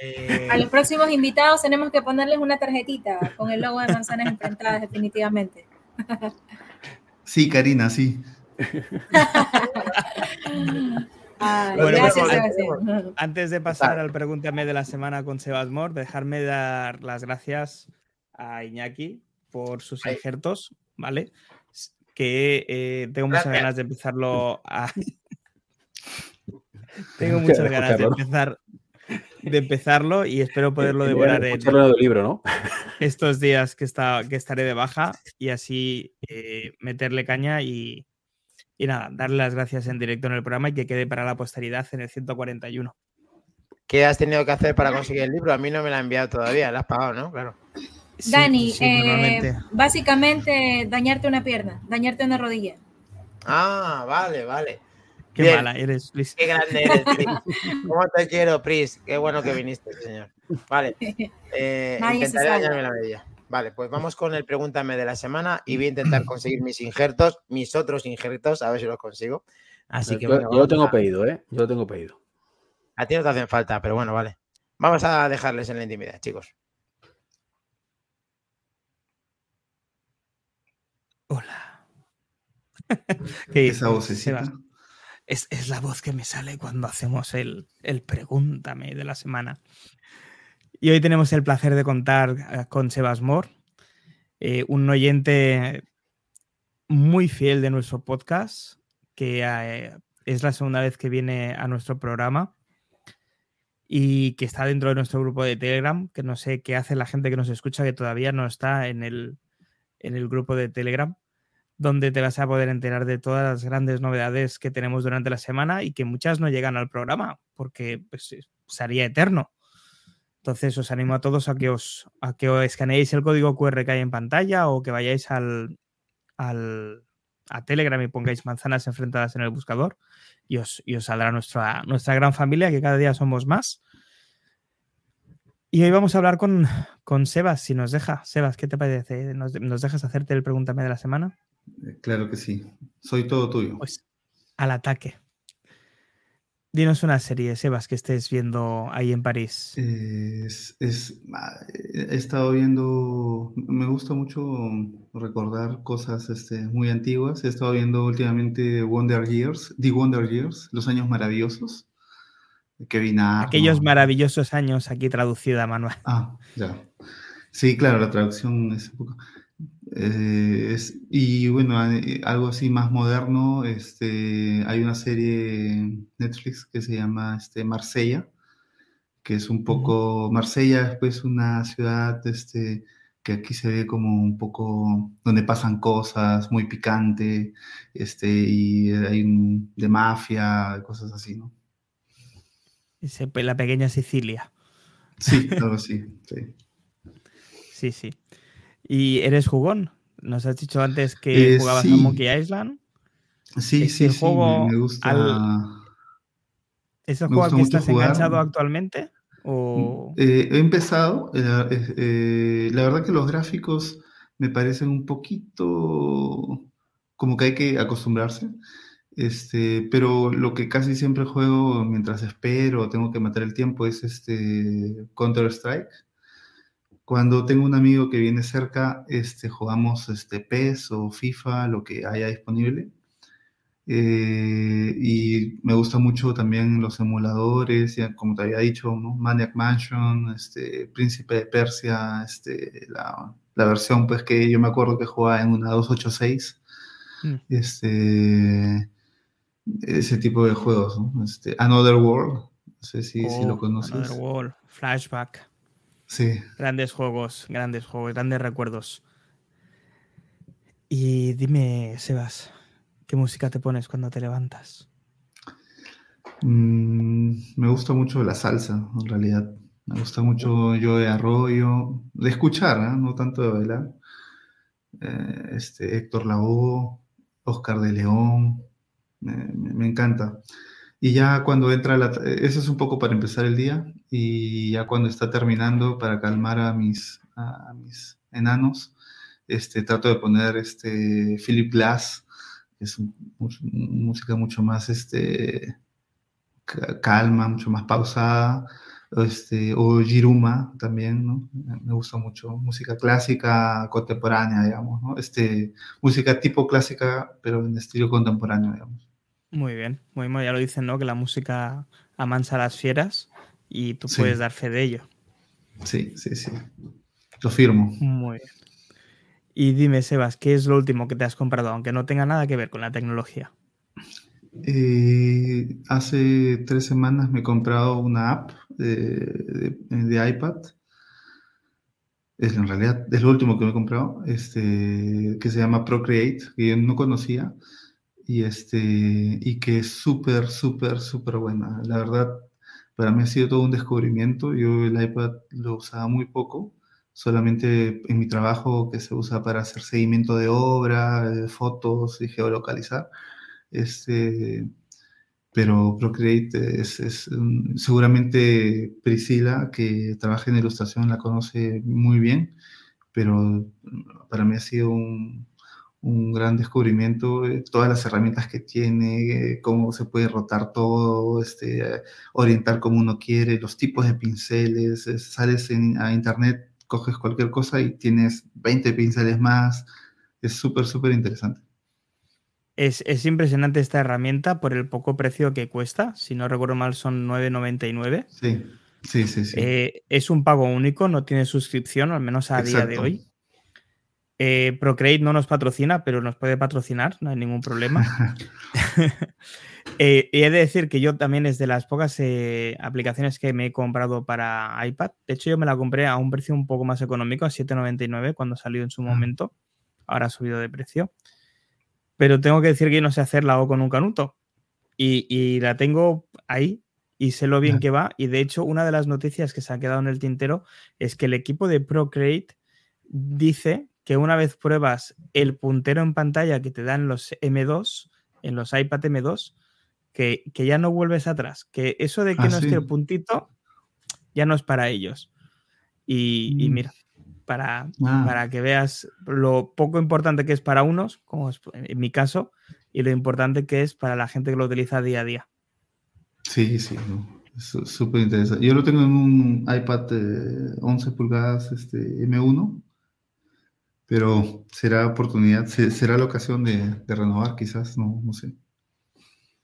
Eh, A los próximos invitados tenemos que ponerles una tarjetita con el logo de manzanas enfrentadas definitivamente. Sí, Karina, sí. Bueno, gracias. Antes de pasar al Pregúntame de la semana con Sebas Mor, dejarme dar las gracias a Iñaki por sus injertos, ¿vale? Que eh, tengo muchas Gracias. ganas de empezarlo a... tengo Muchas ganas de empezar de empezarlo y espero poderlo devorar en el libro, ¿no? estos días que, está, que estaré de baja y así eh, meterle caña y, y nada, darle las gracias en directo en el programa y que quede para la posteridad en el 141. ¿Qué has tenido que hacer para conseguir el libro? A mí no me lo ha enviado todavía, lo has pagado, ¿no? Claro. Sí, Dani, sí, eh, básicamente dañarte una pierna, dañarte una rodilla. Ah, vale, vale. Qué bien. mala eres, Luis. Qué grande eres, Pris. ¿Cómo te quiero, Pris? Qué bueno que viniste, señor. Vale. Eh, Nadie se intentaré dañarme la rodilla. Vale, pues vamos con el pregúntame de la semana y voy a intentar conseguir mis injertos, mis otros injertos, a ver si los consigo. Así que yo, bueno, yo lo tengo a- pedido, ¿eh? Yo lo tengo pedido. A ti no te hacen falta, pero bueno, vale. Vamos a dejarles en la intimidad, chicos. Hola. ¿Qué Esa vocecita. Es, es la voz que me sale cuando hacemos el, el Pregúntame de la semana. Y hoy tenemos el placer de contar eh, con Sebas Mor, eh, un oyente muy fiel de nuestro podcast, que eh, es la segunda vez que viene a nuestro programa y que está dentro de nuestro grupo de Telegram, que no sé qué hace la gente que nos escucha, que todavía no está en el, en el grupo de Telegram donde te vas a poder enterar de todas las grandes novedades que tenemos durante la semana y que muchas no llegan al programa porque pues, sería eterno. Entonces os animo a todos a que os, a que os escaneéis el código QR que hay en pantalla o que vayáis al, al- a Telegram y pongáis manzanas enfrentadas en el buscador y os, y os saldrá nuestra, nuestra gran familia, que cada día somos más. Y hoy vamos a hablar con, con Sebas, si nos deja. Sebas, ¿qué te parece? ¿Nos, nos dejas hacerte el pregúntame de la semana? Eh, Claro que sí. Soy todo tuyo. Pues al ataque. Dinos una serie, Sebas, que estés viendo ahí en París. Es, es- ah, he estado viendo, me gusta mucho recordar cosas este, muy antiguas. He estado viendo últimamente Wonder Years, The Wonder Years, Los Años Maravillosos. Aquellos maravillosos años aquí traducida, Manuel. Ah, ya. Sí, claro, la traducción es un poco. Eh, es- y bueno, eh, algo así más moderno, este, hay una serie Netflix que se llama este, Marsella, que es un poco. Marsella es pues una ciudad este, que aquí se ve como un poco donde pasan cosas, muy picante, este, y hay un- de mafia, cosas así, ¿no? Ese- La pequeña Sicilia. Sí, algo así, sí. Sí, sí. ¿Y eres jugón? Nos has dicho antes que Eh, jugabas sí. a Monkey Island. Sí, Es sí, el sí, juego me, gusta. al- ¿Es el Me juego al que estás jugar. enganchado actualmente? O... Eh, he empezado, eh, eh, la verdad que los gráficos me parecen un poquito como que hay que acostumbrarse, este, pero lo que casi siempre juego mientras espero, tengo que matar el tiempo, es este Counter-Strike. Cuando tengo un amigo que viene cerca, este, jugamos este, PES o FIFA, lo que haya disponible. Eh, y me gusta mucho también los emuladores, ya como te había dicho, ¿no? Maniac Mansion, este, Príncipe de Persia, este, la, la versión pues que yo me acuerdo que jugaba en una 286, Mm. este, ese tipo de juegos, ¿no? Este, Another World, no sé si, si lo Oh, conoces. Another World, Flashback. Sí, Grandes juegos, grandes juegos, grandes recuerdos. Y dime, Sebas, ¿qué música te pones cuando te levantas? Mm, me gusta mucho la salsa, en realidad. Me gusta mucho yo de arroyo, de escuchar, ¿ah? no tanto de bailar. Eh, este, Héctor Lavoe, Oscar de León, me, encanta. Y ya cuando entra la... Eso es un poco para empezar el día y ya cuando está terminando para calmar a mis, a mis enanos, este, trato de poner este, Philip Glass, que es música mucho más este, calma, mucho más pausada, este, o Jiruma también, ¿no? Me gusta mucho. Música clásica contemporánea, digamos, ¿no? Este, música tipo clásica, pero en estilo contemporáneo, digamos. Muy bien, muy bien. Ya lo dicen, ¿no? Que la música amansa a las fieras y tú puedes dar fe de ello. Sí, sí, sí. Lo firmo. Muy bien. Y dime, Sebas, ¿qué es lo último que te has comprado, aunque no tenga nada que ver con la tecnología? Eh, hace tres semanas me he comprado una app de, iPad. Es, en realidad es lo último que me he comprado, este, que se llama Procreate, que yo no conocía, y, este, y que es súper, súper, súper buena. La verdad, para mí ha sido todo un descubrimiento. Yo el iPad lo usaba muy poco, solamente en mi trabajo que se usa para hacer seguimiento de obra, de fotos y geolocalizar. Este, pero Procreate es, seguramente Priscila, que trabaja en ilustración, la conoce muy bien, pero para mí ha sido un, gran descubrimiento, eh, todas las herramientas que tiene, cómo se puede rotar todo, este, orientar como uno quiere, los tipos de pinceles, sales a internet, coges cualquier cosa y tienes 20 pinceles más, es súper, súper interesante. Es, impresionante esta herramienta por el poco precio que cuesta. Si no recuerdo mal, son 9,99. Sí, sí, sí. sí. Eh, es un pago único, no tiene suscripción, al menos a día de hoy. Eh, Procreate no nos patrocina, pero nos puede patrocinar, no hay ningún problema. Eh, y he de decir que yo también es de las pocas aplicaciones que me he comprado para iPad. De hecho, yo me la compré a un precio un poco más económico, a 7,99 cuando salió en su ah. momento. Ahora ha subido de precio pero tengo que decir que no sé hacerla o con un canuto. Y, la tengo ahí y sé lo bien que va. Y de hecho, una de las noticias que se ha quedado en el tintero es que el equipo de Procreate dice que una vez pruebas el puntero en pantalla que te dan los M2, en los iPad M2, que, ya no vuelves atrás. Que eso de que ah, no esté el puntito ya no es para ellos. Y, y mm. mira, para, ah. para que veas lo poco importante que es para unos, como es en mi caso, y lo importante que es para la gente que lo utiliza día a día. Sí, sí, súper interesante. Yo lo tengo en un iPad de 11 pulgadas este, M1, pero será oportunidad, será la ocasión de, renovar quizás, no, no sé.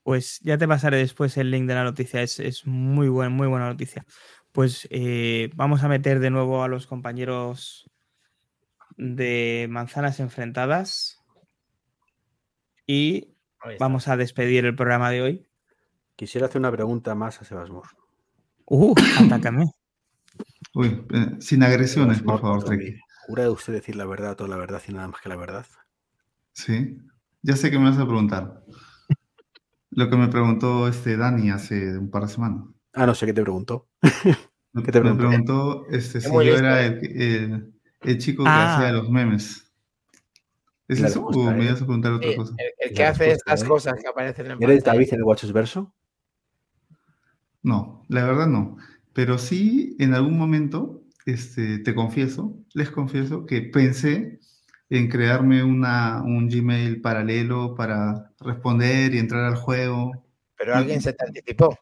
Pues ya te pasaré después el link de la noticia, es, es muy, buena, muy buena noticia pues eh, vamos a meter de nuevo a los compañeros de manzanas enfrentadas y vamos a despedir el programa de hoy. Quisiera hacer una pregunta más a Sebasmur. Uh, atácame. Uy, eh, sin agresiones, por favor, ¿Jura de usted decir la verdad, toda la verdad y nada más que la verdad? Sí, ya sé que me vas a preguntar. Lo que me preguntó este Dani hace un par de semanas. Ah, no sé qué te preguntó. ¿Qué te preguntó? Me preguntó este, si yo era el, el, chico que ah. hacía los memes. ¿Es eso o me ibas a preguntar otra cosa? El, que hace estas cosas que aparecen en el ¿Eres David en el Watches Verso? No, la verdad no. Pero sí, en algún momento, este, te confieso, les confieso que pensé en crearme una, un Gmail paralelo para responder y entrar al juego. Pero alguien se te anticipó.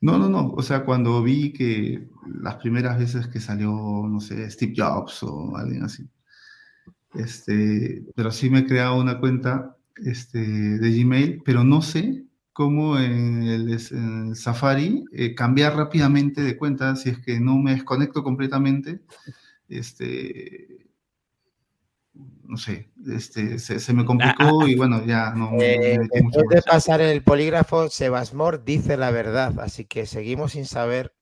No, no, no. O sea, cuando vi que las primeras veces que salió, no sé, Steve Jobs o alguien así. Este, pero sí me he creado una cuenta este, de Gmail, pero no sé cómo en el, Safari eh, cambiar rápidamente de cuenta si es que no me desconecto completamente. Este, no sé, este, se, me complicó y bueno, ya no. Eh, después de pasar el polígrafo, Sebasmor dice la verdad, así que seguimos sin saber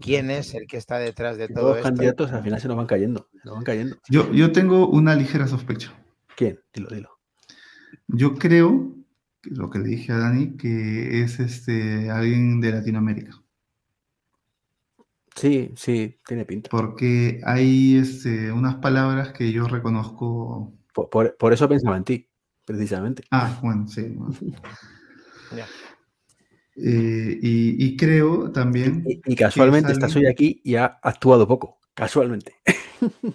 quién es el que está detrás de todo esto. Los candidatos al final se nos van cayendo, van cayendo. Yo, yo tengo una ligera sospecha. ¿Quién? Dilo, dilo. Yo creo, lo que le dije a Dani, que es este alguien de Latinoamérica. Sí, sí, tiene pinta. Porque hay este, unas palabras que yo reconozco. Por, eso pensaba en ti. precisamente. Ah, bueno, sí. bueno. Eh, y, y creo también. Y, y casualmente que es estás alguien- hoy aquí y ha actuado poco. Casualmente.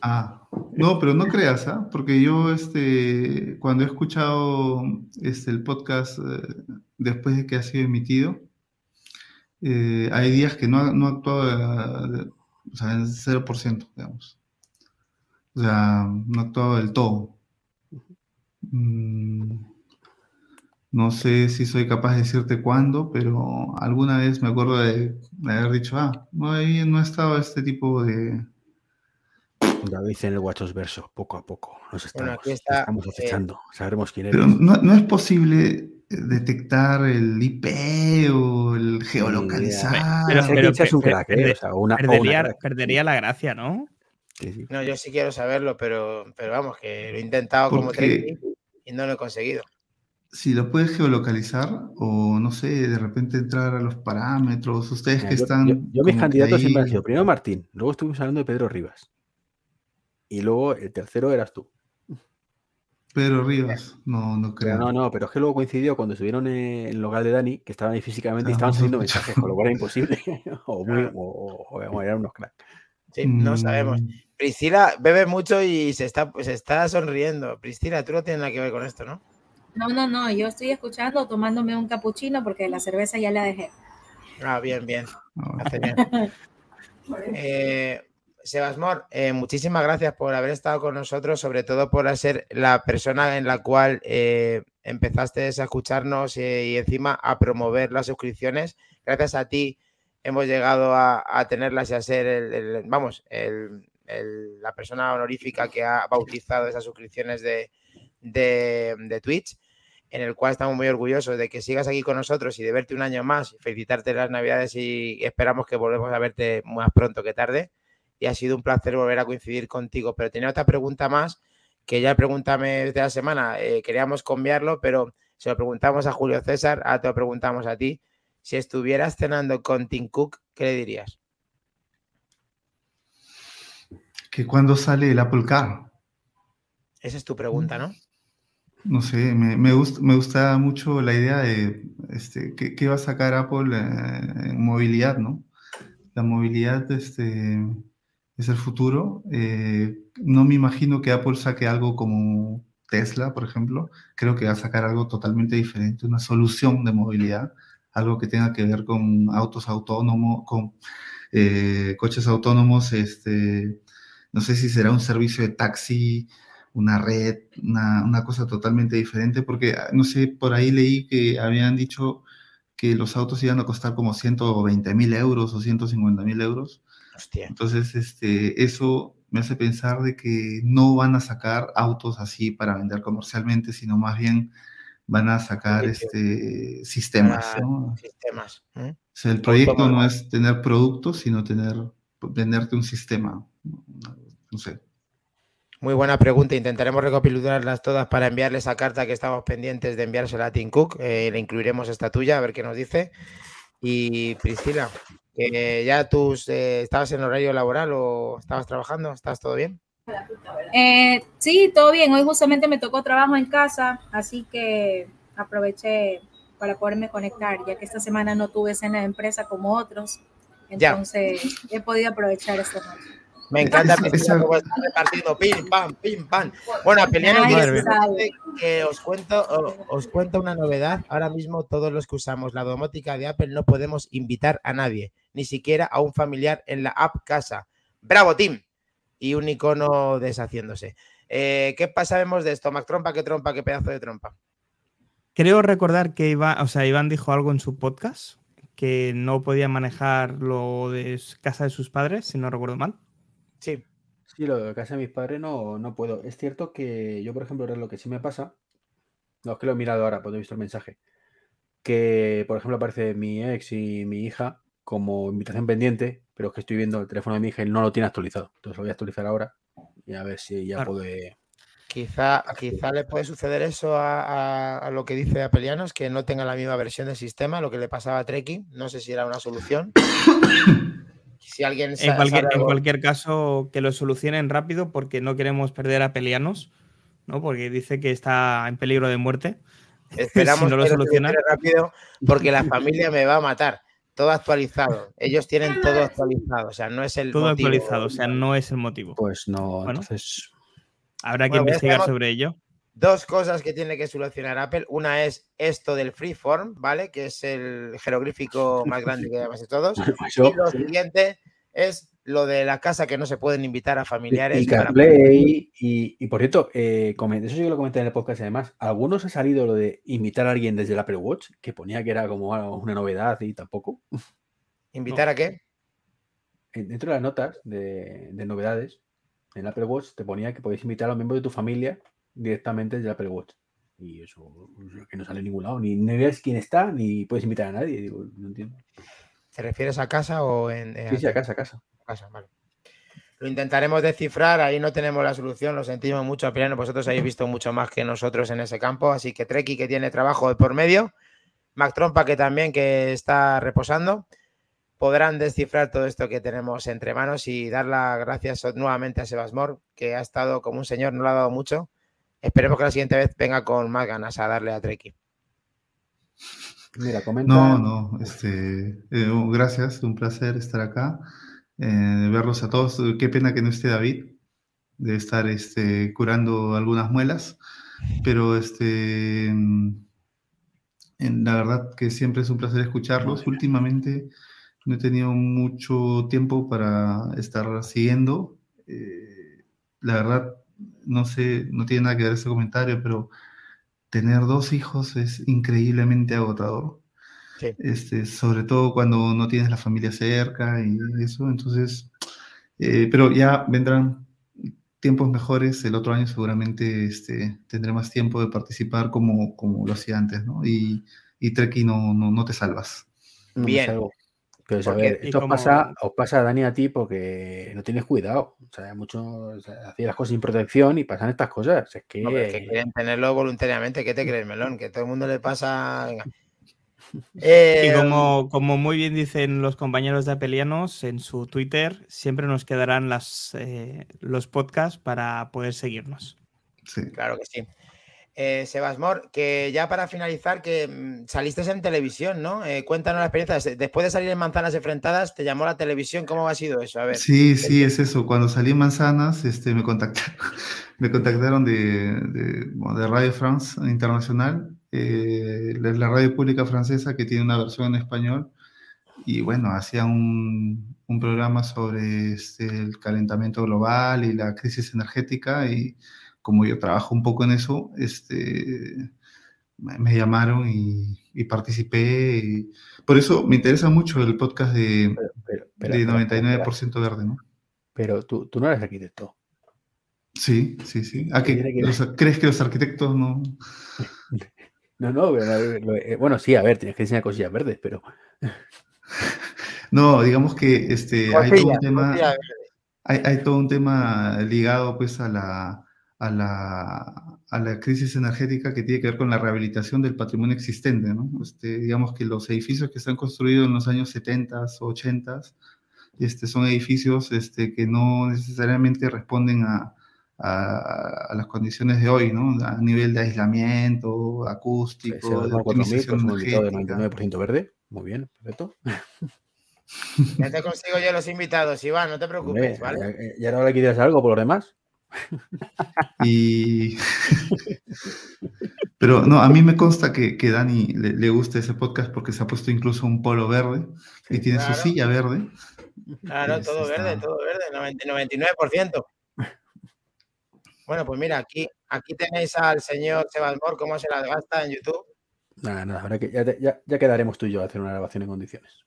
Ah, no, pero no creas, ¿ah? Porque yo, este, cuando he escuchado este, el podcast eh, después de que ha sido emitido, eh, hay días que no, ha- no he actuado, eh, o sea, en 0%, digamos. O sea, no he actuado del todo. Mm, no sé si soy capaz de decirte cuándo, pero alguna vez me acuerdo de, de haber dicho, ah, no, ahí no ha estado este tipo de... Ya lo dice en el Guachos Verso, poco a poco. Nos estamos, está, estamos eh, acechando. Sabremos quién eres. Pero no, no es posible eh, detectar el IP o el geolocalizar. Pero- pero Kitsch es un per- crack, ¿eh? O sea, una, o una Perdería, la gracia, ¿no? Sí, sí. No, yo sí quiero saberlo, pero, pero vamos, que lo he intentado como Treki y no lo he conseguido. Si lo puedes geolocalizar o no sé, de repente entrar a los parámetros, ustedes Mira, que yo, están. yo- yo mis candidatos siempre han sido primero Martín, luego estuvimos hablando de Pedro Rivas. Y luego el tercero eras tú. Pedro Rivas, no, no Pero creo. no, no, pero es que luego coincidió cuando estuvieron en el local de Dani, que estaban ahí físicamente y estaban Claro, subiendo hemos mensajes, con lo cual era imposible. o, muy, o- o eran unos cracks. Sí, no Mm, sabemos. Priscila bebe mucho y se está, se está sonriendo. Priscila, tú no tienes nada que ver con esto, ¿no? No, no, no, yo estoy escuchando, tomándome un capuchino porque la cerveza ya la dejé. Ah, bien, bien. ah, Hace bien. Eh, Sebas Mor, eh, muchísimas gracias por haber estado con nosotros, sobre todo por ser la persona en la cual eh, empezaste a escucharnos y encima a promover las suscripciones. Gracias a ti hemos llegado a, a tenerlas y a ser, el, el- vamos, el- el- la persona honorífica que ha bautizado esas suscripciones de, de, de Twitch, en el cual estamos muy orgullosos de que sigas aquí con nosotros y de verte un año más, felicitarte las navidades y esperamos que volvemos a verte más pronto que tarde. Y ha sido un placer volver a coincidir contigo. Pero tenía otra pregunta más, que ya pregúntame de la semana, eh, queríamos cambiarlo, pero se lo preguntamos a Julio César, ahora te lo preguntamos a ti. Si estuvieras cenando con Tim Cook, ¿qué le dirías? que cuando sale el Apple Car. Esa es tu pregunta, ¿no? No sé, me, me, gusta, me gusta mucho la idea de este, ¿qué, qué va a sacar Apple eh, en movilidad, ¿no? La movilidad este, es el futuro. Eh, no me imagino que Apple saque algo como Tesla, por ejemplo. Creo que va a sacar algo totalmente diferente, una solución de movilidad, algo que tenga que ver con autos autónomos, con eh, coches autónomos, este, no sé si será un servicio de taxi, una red, una, una, cosa totalmente diferente, porque, ah, no sé, por ahí leí que habían dicho que los autos iban a costar como 120 mil euros o 150 mil euros. Hostia. Entonces, este, eso me hace pensar de que no van a sacar autos así para vender comercialmente, sino más bien van a sacar Sí, este, sistemas. Ah, ¿no? Sistemas. ¿eh? O sea, el proyecto no es tener productos, sino tener, venderte un sistema. No sé. Muy buena pregunta. Intentaremos recopilarlas todas para enviarle esa carta que estamos pendientes de enviársela a Tim Cook. Eh, le incluiremos esta tuya, a ver qué nos dice. Y Priscila, que ya tú eh, estabas en horario laboral o estabas trabajando, ¿estás todo bien? Eh, sí, todo bien. Hoy justamente me tocó trabajo en casa, así que aproveché para poderme conectar, ya que esta semana no tuve cena de empresa como otros. Ya. Entonces he podido aprovechar esta noche. Me encanta Priscila, esa- cómo está repartiendo pim, pam, pim, pam. Bueno, sabe. que os cuento, os cuento una novedad. Ahora mismo todos los que usamos la domótica de Apple no podemos invitar a nadie, ni siquiera a un familiar en la app casa. ¡Bravo, Tim! Y un icono deshaciéndose. Eh, ¿Qué sabemos de esto? Mac Trompa, qué trompa, qué pedazo de trompa. Creo recordar que Iván, o sea, Iván dijo algo en su podcast que no podía manejar lo de casa de sus padres, si no recuerdo mal. Sí, Sí, lo de casa de mis padres no, no puedo. Es cierto que yo, por ejemplo, ahora lo que sí me pasa, no es que lo he mirado ahora, pues he visto el mensaje, que, por ejemplo, aparece mi ex y mi hija como invitación pendiente, pero es que estoy viendo el teléfono de mi hija y no lo tiene actualizado. Entonces lo voy a actualizar ahora y a ver si ya Claro. puede... quizá, quizá le puede suceder eso a, a- a lo que dice Apelianos, que no tenga la misma versión del sistema, lo que le pasaba a Treki. No sé si era una solución. Si alguien En cualquier, sabe en algo- cualquier caso, que lo solucionen rápido porque no queremos perder a pelianos. ¿no? Porque dice que está en peligro de muerte. Esperamos si no lo que solucionan. solucione rápido porque la familia me va a matar. Todo actualizado. Ellos tienen todo actualizado. O sea, no es el Todo motivo. actualizado, o sea, no es el motivo. Pues no, Bueno. entonces. Habrá que Bueno, investigar estamos- sobre ello. Dos cosas que tiene que solucionar Apple. Una es esto del freeform, ¿vale? Que es el jeroglífico más grande que llamáis todos. Eso, Y lo siguiente es lo de la casa que no se pueden invitar a familiares. y CarPlay, y, y por cierto, eh, eso sí que lo comenté en el podcast además, algunos ha salido lo de invitar a alguien desde el Apple Watch, que ponía que era como una novedad y tampoco. ¿Invitar a qué? En- Dentro de las notas de, de novedades, en el Apple Watch te ponía que podéis invitar a los miembros de tu familia directamente desde Apple Watch. Y eso que no sale en ningún lado, ni, ni ves quién está, ni puedes invitar a nadie. Digo, no entiendo. ¿Te refieres a casa o en, en- Sí, sí, a casa, a casa. casa, vale. Lo intentaremos descifrar, ahí no tenemos la solución, lo sentimos mucho, Apeliano, vosotros habéis visto mucho más que nosotros en ese campo, así que Treki que tiene trabajo de por medio, Mac Trompa que también que está reposando, podrán descifrar todo esto que tenemos entre manos y dar las gracias nuevamente a Sebasmor, que ha estado como un señor, no lo ha dado mucho. Esperemos que la siguiente vez venga con más ganas a darle a Treki. Mira, comenta. No, no, este, eh, gracias, un placer estar acá, eh, verlos a todos. Qué pena que no esté David, de estar este, curando algunas muelas, pero este, mm, en- la verdad que siempre es un placer escucharlos. Últimamente no he tenido mucho tiempo para estar siguiendo. eh, la verdad, no sé, no tiene nada que ver ese comentario, pero tener dos hijos es increíblemente agotador. Sí. Este, sobre todo cuando no tienes la familia cerca y eso, entonces, eh, pero ya vendrán tiempos mejores, el otro año seguramente este, tendré más tiempo de participar como, como lo hacía antes, ¿no? Y, y Treki no, no, no te salvas. Bien. Pero a Porque- ver, y esto como- pasa, os pasa, Dani, a ti porque no tienes cuidado. O sea, muchos o sea, las cosas sin protección y pasan estas cosas. Es que, No, pero es que quieren tenerlo voluntariamente, ¿qué te crees, Melón? Que todo el mundo le pasa... venga. Y Eh, como, como muy bien dicen los compañeros de Apelianos en su Twitter, siempre nos quedarán las, eh, los podcasts para poder seguirnos. Sí. Claro que sí. Eh, Sebasmor, que ya para finalizar, que mm, saliste en televisión, ¿no? Eh, cuéntanos la experiencia. Después de salir en Manzanas Enfrentadas, ¿te llamó la televisión? ¿Cómo ha sido eso? Sí, sí, es eso. Cuando salí en Manzanas, este, me contactaron, me contactaron de, de, Radio France Internacional, eh, la, radio pública francesa que tiene una versión en español. Y bueno, hacía un, un programa sobre este, el calentamiento global y la crisis energética. Y como yo trabajo un poco en eso, este, me, llamaron y, y participé. y por eso me interesa mucho el podcast de, Pero, pero, espera, de espera, espera, 99% verde, ¿no? Pero tú, tú no eres arquitecto. Sí, sí, sí. ¿A que Tiene que- los- ¿Crees que los arquitectos no? No, no, pero, eh, bueno, sí, a ver, tienes que diseñar cosillas verdes, pero No, digamos que este, hay todo un tema, hay, hay todo un tema ligado pues a la, a la, a la crisis energética que tiene que ver con la rehabilitación del patrimonio existente, ¿no? Este, digamos que los edificios que están construidos en los años 70 o 80 este, son edificios este, que no necesariamente responden a, a, a las condiciones de hoy, ¿no? A nivel de aislamiento, acústico, de con 4.000, optimización invitado de energética. 99% verde. Muy bien, perfecto. Ya te consigo yo los invitados, Iván, no te preocupes, Hombre, ¿vale? ya- ¿Y ahora le quieres algo por los demás? Y... Pero no, a mí me consta que, que Dani le, le gusta ese podcast porque se ha puesto incluso un polo verde y tiene claro. su silla verde. Claro, Es- todo está- verde, todo verde, 90 99%. Bueno, pues mira, aquí, aquí tenéis al señor Sebasmor, cómo se las gasta en YouTube. Nada, nada, ahora que ya, te- ya, ya quedaremos tú y yo a hacer una grabación en condiciones.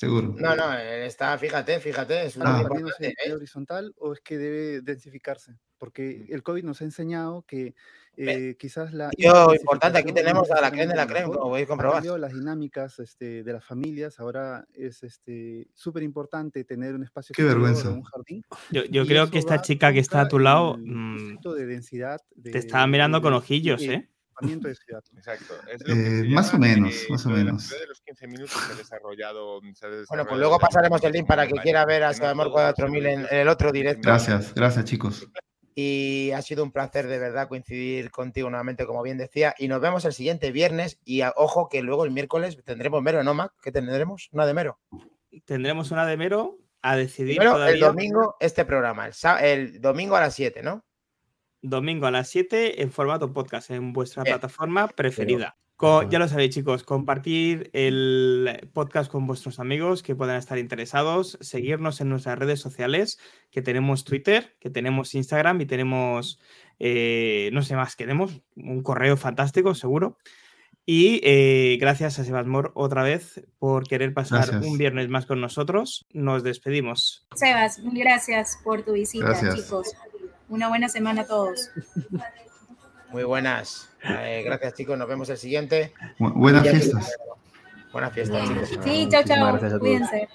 Seguro. No, no, él está, fíjate, fíjate, es un Ah. tipo ¿También importante, en ¿eh? horizontal o es que debe densificarse? Porque el COVID nos ha enseñado que eh, quizás la... Yo, importante, aquí tenemos a la crema de la crema, como podéis Ha comprobar. las dinámicas este, de las familias. Ahora es este, súper importante tener un espacio Qué vergüenza. un jardín. Yo, yo creo que esta chica que está a tu lado mm, de densidad. te estaba de- mirando de- con de- ojillos, de ¿eh? Equipamiento de ciudad. Exacto. Es lo que Eh, más o menos, eh, más o menos. ciudad de los 15 minutos se ha desarrollado. se ha Bueno, pues luego pasaremos el link para que quiera ver a los 4000 en, en el otro directo. Gracias, gracias chicos. Y ha sido un placer de verdad coincidir contigo nuevamente, como bien decía. Y nos vemos el siguiente viernes. Y a- ojo que luego el miércoles tendremos mero, ¿no, Mac? ¿Qué tendremos? Una de mero. Tendremos una de mero a decidir todavía. el domingo, este programa. El, el domingo a las 7, ¿no? Domingo a las 7 en formato podcast en vuestra Bien. plataforma preferida. Ya lo sabéis, chicos, compartir el podcast con vuestros amigos que puedan estar interesados, seguirnos en nuestras redes sociales, que tenemos Twitter, que tenemos Instagram y tenemos, eh, no sé más, que tenemos un correo fantástico, seguro. Y eh, gracias a Sebasmor otra vez por querer pasar Gracias. un viernes más con nosotros. Nos despedimos. Sebas, gracias por tu visita, Gracias. chicos. Una buena semana a todos. Muy buenas. Eh, gracias, chicos. Nos vemos el siguiente. Bu- buenas fiestas. Buenas fiestas, chicos. Sí, chao, chao. gracias a todos. Cuídense.